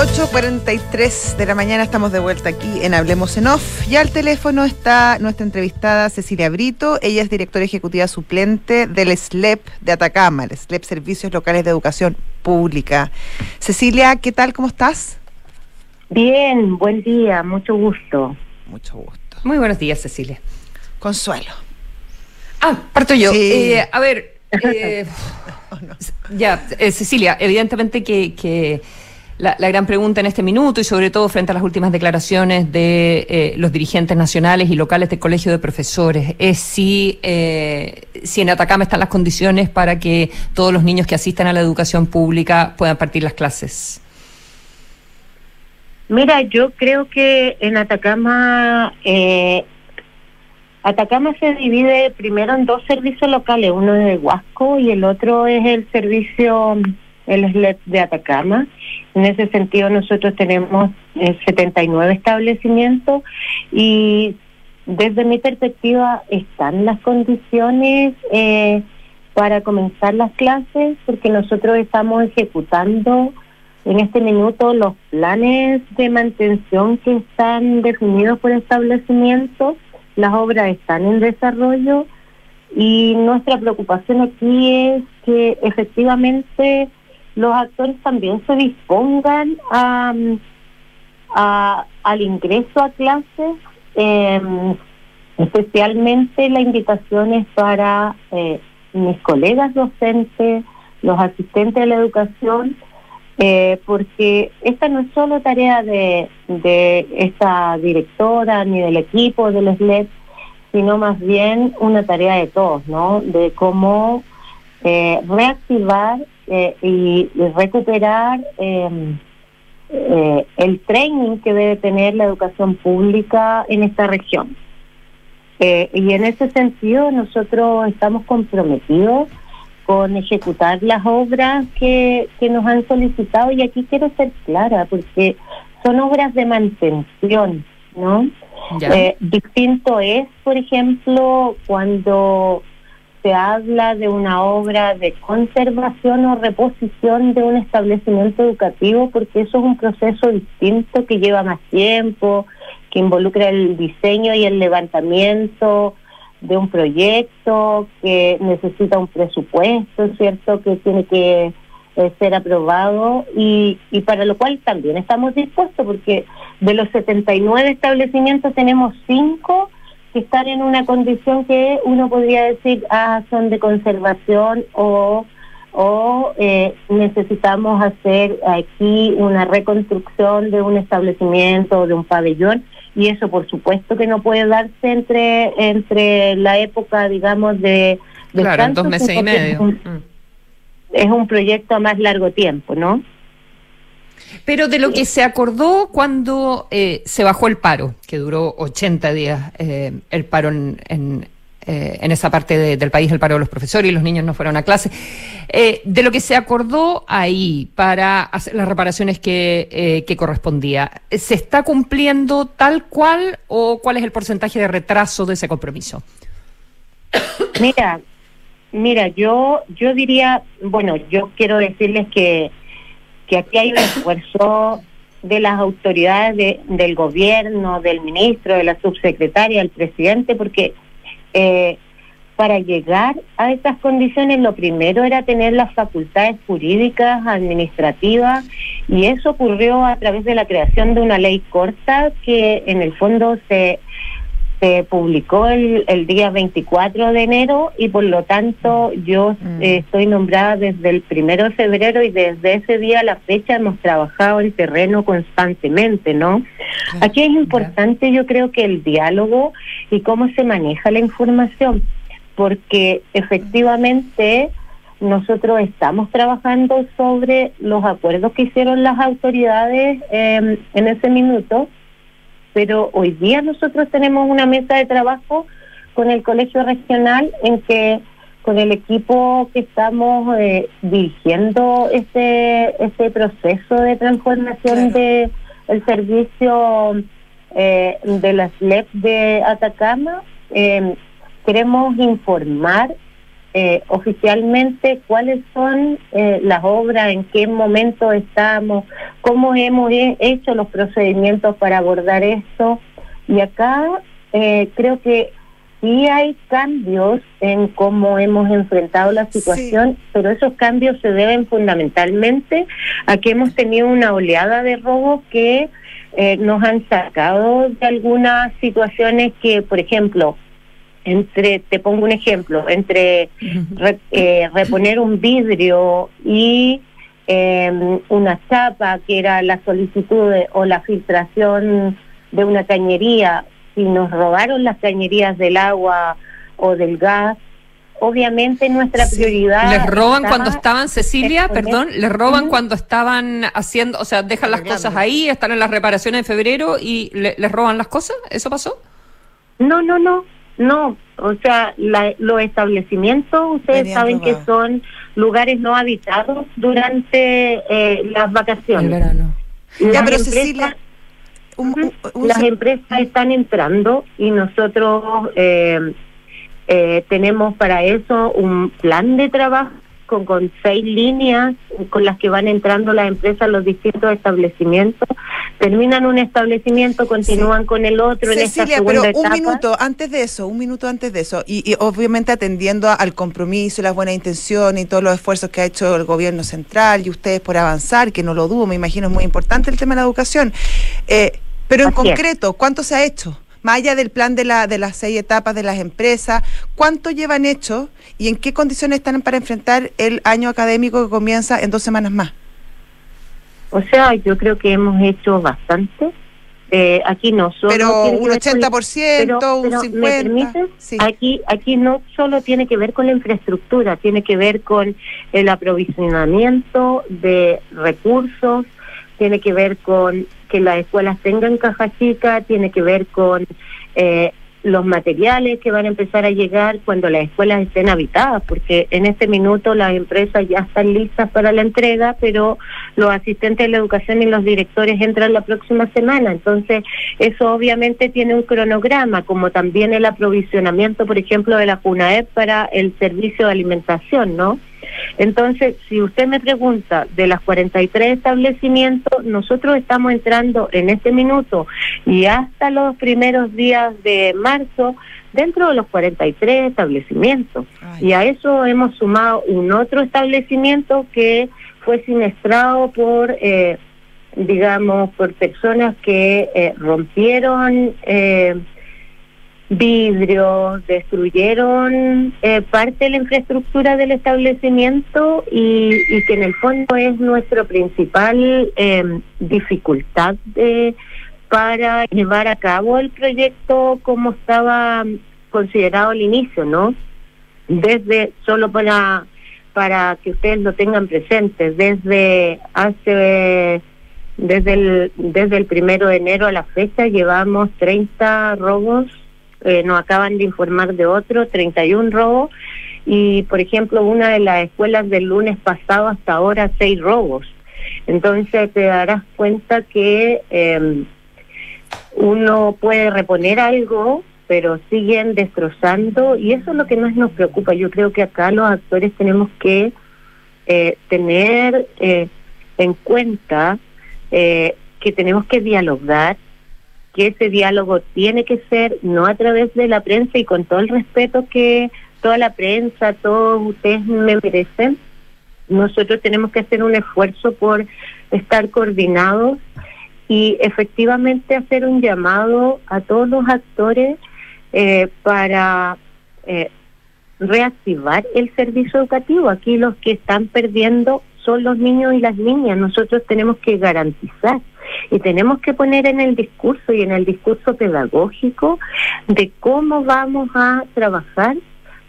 8.43 de la mañana estamos de vuelta aquí en Hablemos en Off. Ya al teléfono está nuestra entrevistada Cecilia Brito. Ella es directora ejecutiva suplente del SLEP de Atacama, el SLEP Servicios Locales de Educación Pública. Cecilia, ¿qué tal? ¿Cómo estás? Bien, buen día, mucho gusto. Mucho gusto. Muy buenos días, Cecilia. Consuelo. Ah, parto yo. Eh, a ver, eh, ya, eh, Cecilia, evidentemente que la, gran pregunta en este minuto y sobre todo frente a las últimas declaraciones de eh, los dirigentes nacionales y locales del Colegio de Profesores es si, eh, si en Atacama están las condiciones para que todos los niños que asistan a la educación pública puedan partir las clases. Mira, yo creo que en Atacama eh, Atacama se divide primero en dos servicios locales, uno es el Huasco y el otro es el servicio el SLEP de Atacama. En ese sentido, nosotros tenemos 79 eh, establecimientos y desde mi perspectiva están las condiciones eh, para comenzar las clases porque nosotros estamos ejecutando en este minuto los planes de mantención que están definidos por establecimiento. Las obras están en desarrollo y nuestra preocupación aquí es que efectivamente los actores también se dispongan a, al ingreso a clases, em, especialmente la invitación es para eh, mis colegas docentes, los asistentes de la educación, eh, porque esta no es solo tarea de, de esta directora ni del equipo del SLEP, sino más bien una tarea de todos, ¿no? De cómo eh, reactivar eh, y, recuperar em, eh, el training que debe tener la educación pública en esta región. Eh, y en ese sentido nosotros estamos comprometidos con ejecutar las obras que, que nos han solicitado y aquí quiero ser clara porque son obras de mantención, ¿no? distinto es, por ejemplo, cuando se habla de una obra de conservación o reposición de un establecimiento educativo porque eso es un proceso distinto que lleva más tiempo, que involucra el diseño y el levantamiento de un proyecto, que necesita un presupuesto, ¿cierto? Que tiene que eh, ser aprobado y, y para lo cual también estamos dispuestos porque de los 79 establecimientos tenemos 5 que están en una condición que uno podría decir, ah, son de conservación o, o eh, necesitamos hacer aquí una reconstrucción de un establecimiento o de un pabellón y eso por supuesto que no puede darse entre entre la época digamos de, de claro, dos meses y medio. mm. es un proyecto a más largo tiempo no pero de lo que se acordó cuando eh, se bajó el paro, que duró 80 días eh, el paro en, en, eh, esa parte del país, el paro de los profesores y los niños no fueron a clase, de lo que se acordó ahí para hacer las reparaciones que, que correspondía, ¿se está cumpliendo tal cual o cuál es el porcentaje de retraso de ese compromiso? Mira, mira, yo, yo diría, bueno, yo quiero decirles que que aquí hay un esfuerzo de las autoridades del gobierno, del ministro, de la subsecretaria, del presidente, porque eh, para llegar a estas condiciones lo primero era tener las facultades jurídicas, administrativas, y eso ocurrió a través de la creación de una ley corta que en el fondo se se publicó el, el día 24 de enero y por lo tanto yo mm. eh, estoy nombrada desde el primero de febrero y desde ese día a la fecha hemos trabajado el terreno constantemente, ¿no? Aquí es importante yo creo que el diálogo y cómo se maneja la información, porque efectivamente nosotros estamos trabajando sobre los acuerdos que hicieron las autoridades eh, en ese minuto, pero hoy día nosotros tenemos una mesa de trabajo con el colegio regional en que con el equipo que estamos eh, dirigiendo este este proceso de transformación de el servicio eh, de las LEP de Atacama. Eh, queremos informar eh, oficialmente cuáles son eh, las obras, en qué momento estamos, cómo hemos he- hecho los procedimientos para abordar esto. Y acá eh, creo que sí hay cambios en cómo hemos enfrentado la situación, pero esos cambios se deben fundamentalmente a que hemos tenido una oleada de robos que eh, nos han sacado de algunas situaciones que, por ejemplo, entre, te pongo un ejemplo, entre re- eh, reponer un vidrio y eh, una chapa que era la solicitud de- o la filtración de una cañería, si nos robaron las cañerías del agua o del gas, obviamente nuestra prioridad... Les roban cuando estaban, Cecilia, exponer- perdón, les roban cuando estaban haciendo, o sea, dejan las cosas ahí, están en las reparaciones en febrero y le- les roban las cosas. ¿Eso pasó? No, no, no, no. O sea, la- los establecimientos, ustedes saben que son lugares no habitados durante eh, las vacaciones. El verano. Las Ya, pero empresas- Cecilia, un- un- un las se- empresas están entrando y nosotros eh, eh, tenemos para eso un plan de trabajo con, con seis líneas con las que van entrando las empresas a los distintos establecimientos. Terminan un establecimiento, continúan con el otro en esta Cecilia, pero segunda un etapa. minuto antes de eso, un minuto antes de eso, y, y obviamente atendiendo a- al compromiso, y las buenas intenciones y todos los esfuerzos que ha hecho el gobierno central y ustedes por avanzar, que no lo dudo, me imagino es muy importante el tema de la educación. Eh, pero en Así concreto, ¿cuánto se ha hecho? Más allá del plan de, la, de las seis etapas de las empresas, ¿cuánto llevan hecho y en qué condiciones están para enfrentar el año académico que comienza en dos semanas más? O sea, yo creo que hemos hecho bastante. Eh, aquí no solo Pero un ver con- 80%, pero- un pero, 50%. ¿Me permites? Sí. Aquí, aquí no solo tiene que ver con la infraestructura, tiene que ver con el aprovisionamiento de recursos, tiene que ver con que las escuelas tengan caja chica, tiene que ver con eh, los materiales que van a empezar a llegar cuando las escuelas estén habitadas, porque en este minuto las empresas ya están listas para la entrega, pero los asistentes de la educación y los directores entran la próxima semana. Entonces, eso obviamente tiene un cronograma, como también el aprovisionamiento, por ejemplo, de la FUNAEP para el servicio de alimentación, ¿no? Entonces, si usted me pregunta de las 43 establecimientos, nosotros estamos entrando en este minuto y hasta los primeros días de marzo dentro de los 43 establecimientos. Y a eso hemos sumado un otro establecimiento que fue siniestrado por, eh, digamos, por personas que eh, rompieron... Eh, vidrios, destruyeron eh, parte de la infraestructura del establecimiento y, y que en el fondo es nuestra principal eh, dificultad de, para llevar a cabo el proyecto como estaba considerado al inicio, ¿no? Desde, solo para, para que ustedes lo tengan presente, desde hace desde el, desde el primero de enero a la fecha llevamos 30 robos eh, nos acaban de informar de otro, 31 robos, y por ejemplo, una de las escuelas del lunes pasado hasta ahora, seis robos. Entonces te darás cuenta que eh, uno puede reponer algo, pero siguen destrozando, y eso es lo que más nos preocupa. Yo creo que acá los actores tenemos que eh, tener eh, en cuenta eh, que tenemos que dialogar que ese diálogo tiene que ser no a través de la prensa y con todo el respeto que toda la prensa, todos ustedes me merecen. Nosotros tenemos que hacer un esfuerzo por estar coordinados y efectivamente hacer un llamado a todos los actores eh, para eh, reactivar el servicio educativo. Aquí los que están perdiendo son los niños y las niñas. Nosotros tenemos que garantizar y tenemos que poner en el discurso y en el discurso pedagógico de cómo vamos a trabajar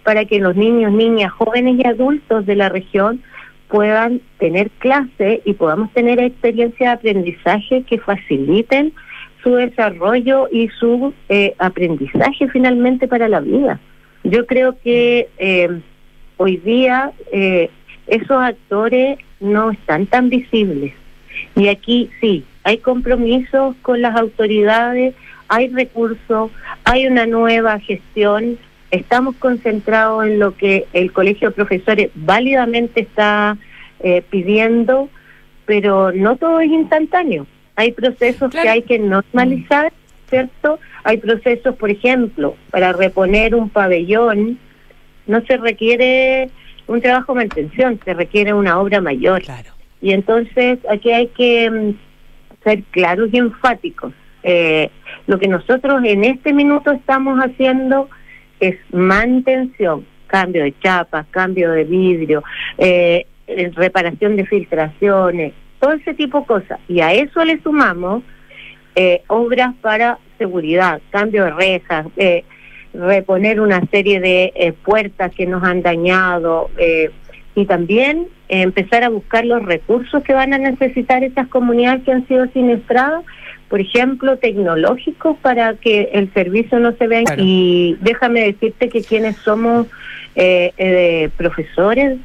para que los niños, niñas, jóvenes y adultos de la región puedan tener clase y podamos tener experiencias de aprendizaje que faciliten su desarrollo y su eh, aprendizaje finalmente para la vida. Yo creo que eh, hoy día eh, esos actores no están tan visibles. Y aquí sí, hay compromisos con las autoridades, hay recursos, hay una nueva gestión, estamos concentrados en lo que el Colegio de Profesores válidamente está eh, pidiendo, pero no todo es instantáneo. Hay procesos que hay que normalizar, ¿cierto? Hay procesos, por ejemplo, para reponer un pabellón, no se requiere un trabajo de mantención, se requiere una obra mayor. Y entonces aquí hay que mm, ser claros y enfáticos. Eh, lo que nosotros en este minuto estamos haciendo es mantención, cambio de chapas, cambio de vidrio, eh, reparación de filtraciones, todo ese tipo de cosas. Y a eso le sumamos eh, obras para seguridad, cambio de rejas, eh, reponer una serie de eh, puertas que nos han dañado eh, y también empezar a buscar los recursos que van a necesitar estas comunidades que han sido siniestradas, por ejemplo, tecnológicos para que el servicio no se vea. Y déjame decirte que quienes somos profesores,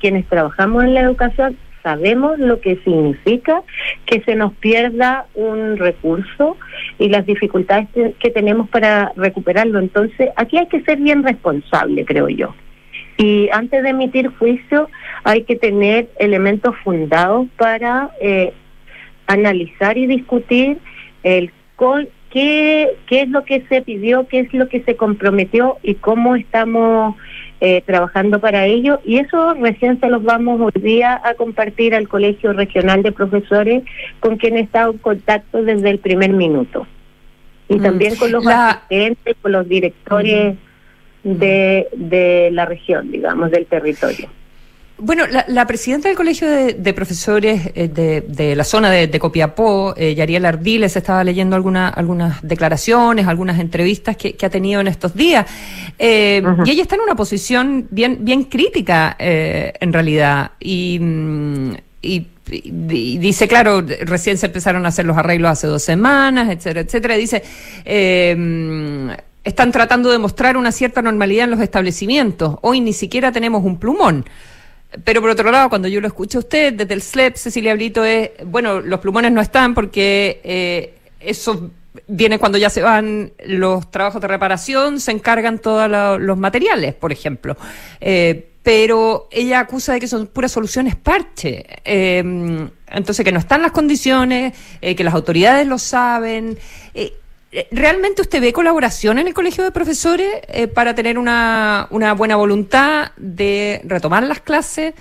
quienes trabajamos en la educación, sabemos lo que significa que se nos pierda un recurso y las dificultades que tenemos para recuperarlo. Entonces, aquí hay que ser bien responsable, creo yo. Y antes de emitir juicio hay que tener elementos fundados para eh, analizar y discutir el qué, qué es lo que se pidió, qué es lo que se comprometió y cómo estamos eh, trabajando para ello y eso recién se los vamos hoy día a compartir al Colegio Regional de Profesores con quien he estado en contacto desde el primer minuto. Y mm. también con los asistentes, con los directores de, de la región, digamos, del territorio. Bueno, la, presidenta del Colegio de, Profesores eh, de, la zona de, Copiapó, eh, Yariel Ardiles, estaba leyendo alguna, algunas declaraciones, algunas entrevistas que, ha tenido en estos días. Eh, y ella está en una posición bien, bien crítica, eh, en realidad. Y, mm, y, dice, claro, recién se empezaron a hacer los arreglos hace dos semanas, etcétera, etcétera. Dice mm, están tratando de mostrar una cierta normalidad en los establecimientos. Hoy ni siquiera tenemos un plumón. Pero por otro lado, cuando yo lo escucho a usted, desde el SLEP, Cecilia Brito, es, bueno, los plumones no están porque eh, eso viene cuando ya se van los trabajos de reparación, se encargan todos los materiales, por ejemplo. Eh, pero ella acusa de que son puras soluciones parche. Eh, entonces, que no están las condiciones, que las autoridades lo saben. Eh, ¿Realmente usted ve colaboración en el Colegio de Profesores eh, para tener una, una, buena voluntad de retomar las clases?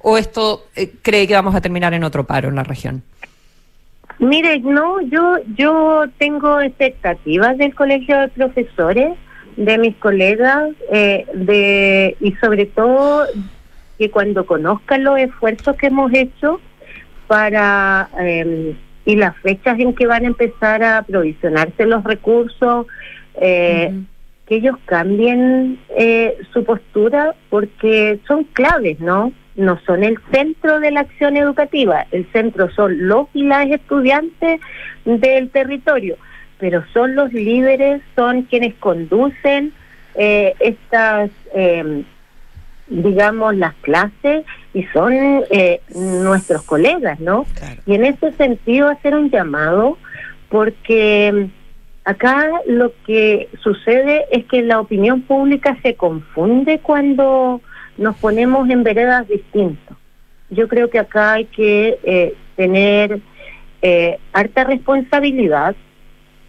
¿O esto eh, cree que vamos a terminar en otro paro en la región? Mire, no, yo, yo tengo expectativas del Colegio de Profesores, de mis colegas, de, y sobre todo que cuando conozcan los esfuerzos que hemos hecho para em, y las fechas en que van a empezar a aprovisionarse los recursos, eh, que ellos cambien eh, su postura porque son claves, ¿no? No son el centro de la acción educativa, el centro son los y las estudiantes del territorio, pero son los líderes, son quienes conducen eh, estas digamos, las clases y son eh, nuestros colegas, ¿no? Y en ese sentido hacer un llamado porque mm, acá lo que sucede es que la opinión pública se confunde cuando nos ponemos en veredas distintas. Yo creo que acá hay que eh, tener eh, harta responsabilidad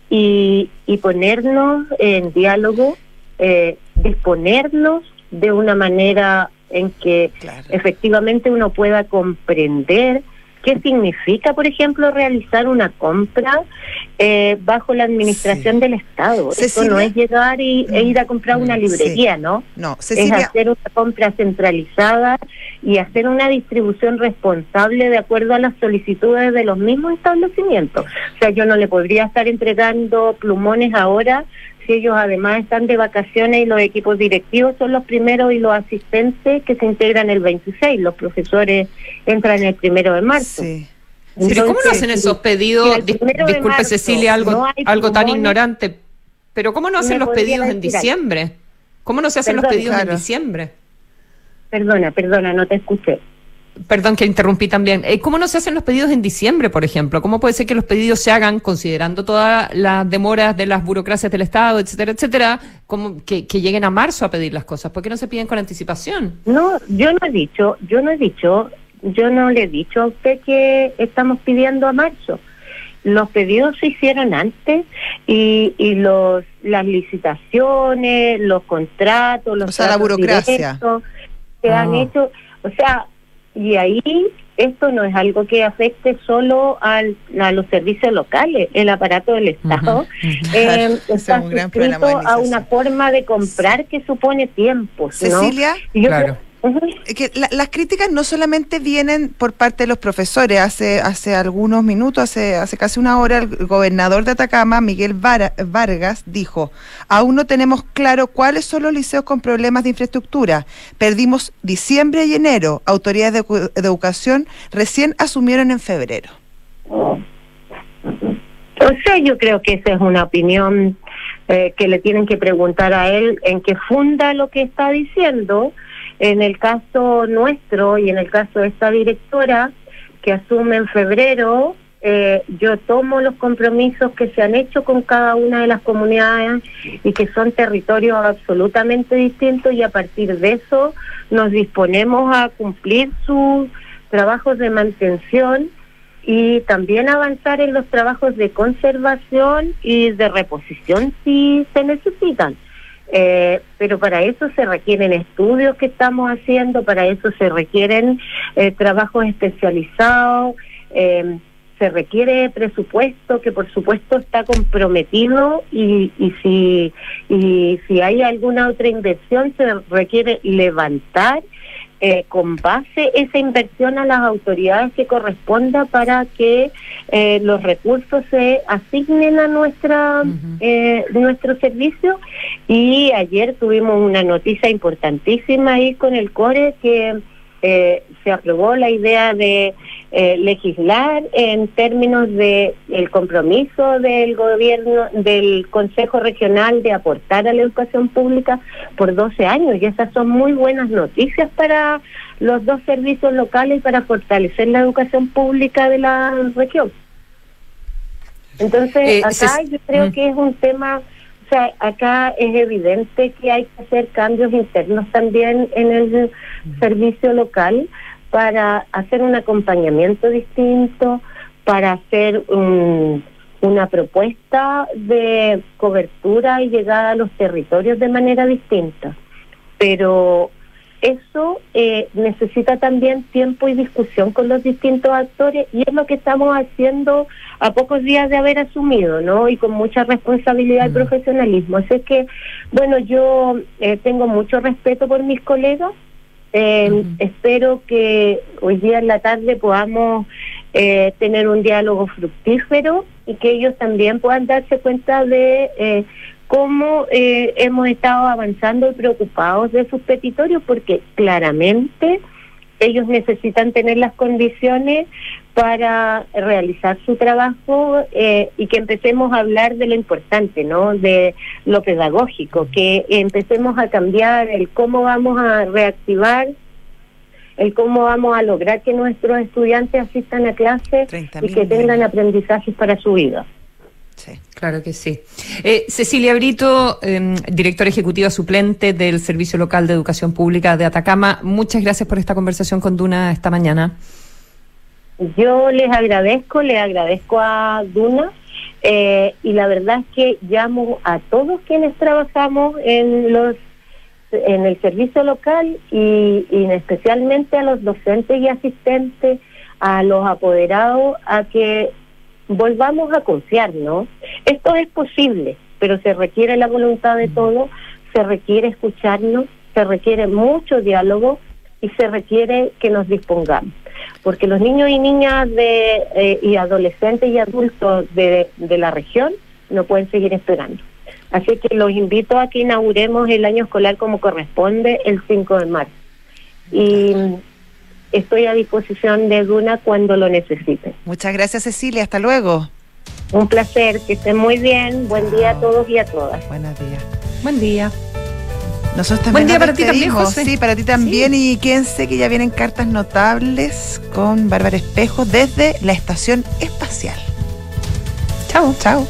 y, y ponernos en diálogo, eh, disponernos de una manera en que efectivamente uno pueda comprender qué significa, por ejemplo, realizar una compra eh, bajo la administración del Estado. Eso no es llegar y, e ir a comprar una librería, ¿no? No, Es hacer una compra centralizada y hacer una distribución responsable de acuerdo a las solicitudes de los mismos establecimientos. O sea, yo no le podría estar entregando plumones ahora si ellos además están de vacaciones y los equipos directivos son los primeros y los asistentes que se integran el 26, los profesores entran el primero de marzo. Sí. ¿Cómo no hacen esos pedidos? disculpe Cecilia, algo, algo tan ignorante, pero ¿cómo no hacen los pedidos en diciembre? ¿Cómo no se hacen los pedidos en diciembre? Perdona, perdona, no te escuché. Perdón que interrumpí también. Eh, ¿Cómo no se hacen los pedidos en diciembre, por ejemplo? ¿Cómo puede ser que los pedidos se hagan considerando todas las demoras de las burocracias del Estado, etcétera, etcétera, como que, lleguen a marzo a pedir las cosas? ¿Por qué no se piden con anticipación? No, yo no he dicho, yo no he dicho, yo no le he dicho a usted que estamos pidiendo a marzo. Los pedidos se hicieron antes y, y los las licitaciones, los contratos, los o sea, la burocracia se han ah. hecho, o sea, y ahí esto no es algo que afecte solo al, a los servicios locales, el aparato del Estado eh, está suscrito a una forma de comprar que supone tiempo. Cecilia, claro que las críticas no solamente vienen por parte de los profesores. Hace hace algunos minutos, hace hace casi una hora, el gobernador de Atacama, Miguel Vargas, dijo: aún no tenemos claro cuáles son los liceos con problemas de infraestructura. Perdimos diciembre y enero. Autoridades de, educación recién asumieron en febrero. O sea, yo creo que esa es una opinión eh, que le tienen que preguntar a él en qué funda lo que está diciendo en el caso nuestro y en el caso de esta directora que asume en febrero, eh, yo tomo los compromisos que se han hecho con cada una de las comunidades y que son territorios absolutamente distintos y a partir de eso nos disponemos a cumplir sus trabajos de mantención y también avanzar en los trabajos de conservación y de reposición si se necesitan. Eh, pero para eso se requieren estudios que estamos haciendo, para eso se requieren eh, trabajos especializados, eh, se requiere presupuesto que por supuesto está comprometido y, y si y si hay alguna otra inversión se requiere levantar eh, con base esa inversión a las autoridades que corresponda para que eh, los recursos se asignen a nuestra eh, nuestro servicio. Y ayer tuvimos una noticia importantísima ahí con el CORE que eh, se aprobó la idea de eh, legislar en términos de el compromiso del gobierno del Consejo Regional de aportar a la educación pública por 12 años y esas son muy buenas noticias para los dos servicios locales y para fortalecer la educación pública de la región. Entonces, eh, acá yo creo que es un tema acá es evidente que hay que hacer cambios internos también en el servicio local para hacer un acompañamiento distinto, para hacer una propuesta de cobertura y llegada a los territorios de manera distinta. Pero eso eh, necesita también tiempo y discusión con los distintos actores y es lo que estamos haciendo a pocos días de haber asumido, ¿no? Y con mucha responsabilidad y mm. profesionalismo. Así es que, bueno, yo eh, tengo mucho respeto por mis colegas. Eh, espero que hoy día en la tarde podamos tener un diálogo fructífero y que ellos también puedan darse cuenta de cómo eh, hemos estado avanzando y preocupados de sus petitorios, porque claramente ellos necesitan tener las condiciones para realizar su trabajo eh, y que empecemos a hablar de lo importante, ¿no? De lo pedagógico, que empecemos a cambiar el cómo vamos a reactivar, el cómo vamos a lograr que nuestros estudiantes asistan a clases y que tengan aprendizajes para su vida. Sí, claro que sí. Eh, Cecilia Brito, em, directora ejecutiva suplente del Servicio Local de Educación Pública de Atacama, muchas gracias por esta conversación con Duna esta mañana. Yo les agradezco, les agradezco a Duna eh, y la verdad es que llamo a todos quienes trabajamos en los en el servicio local y, y especialmente a los docentes y asistentes, a los apoderados, a que volvamos a confiar, ¿no? Esto es posible, pero se requiere la voluntad de todos, se requiere escucharnos, se requiere mucho diálogo y se requiere que nos dispongamos. Porque los niños y niñas de, eh, y adolescentes y adultos de, de la región no pueden seguir esperando. Así que los invito a que inauguremos el año escolar como corresponde el 5 de marzo. Y estoy a disposición de Duna cuando lo necesiten. Muchas gracias Cecilia, hasta luego. Un placer, que estén muy bien. Buen día a todos y a todas. Buenos días. Buen día. Nosotros también Buen día para ti también. José. Sí, para ti también. Y quédense que ya vienen cartas notables con Bárbara Espejo desde la Estación Espacial. Chao. Chao.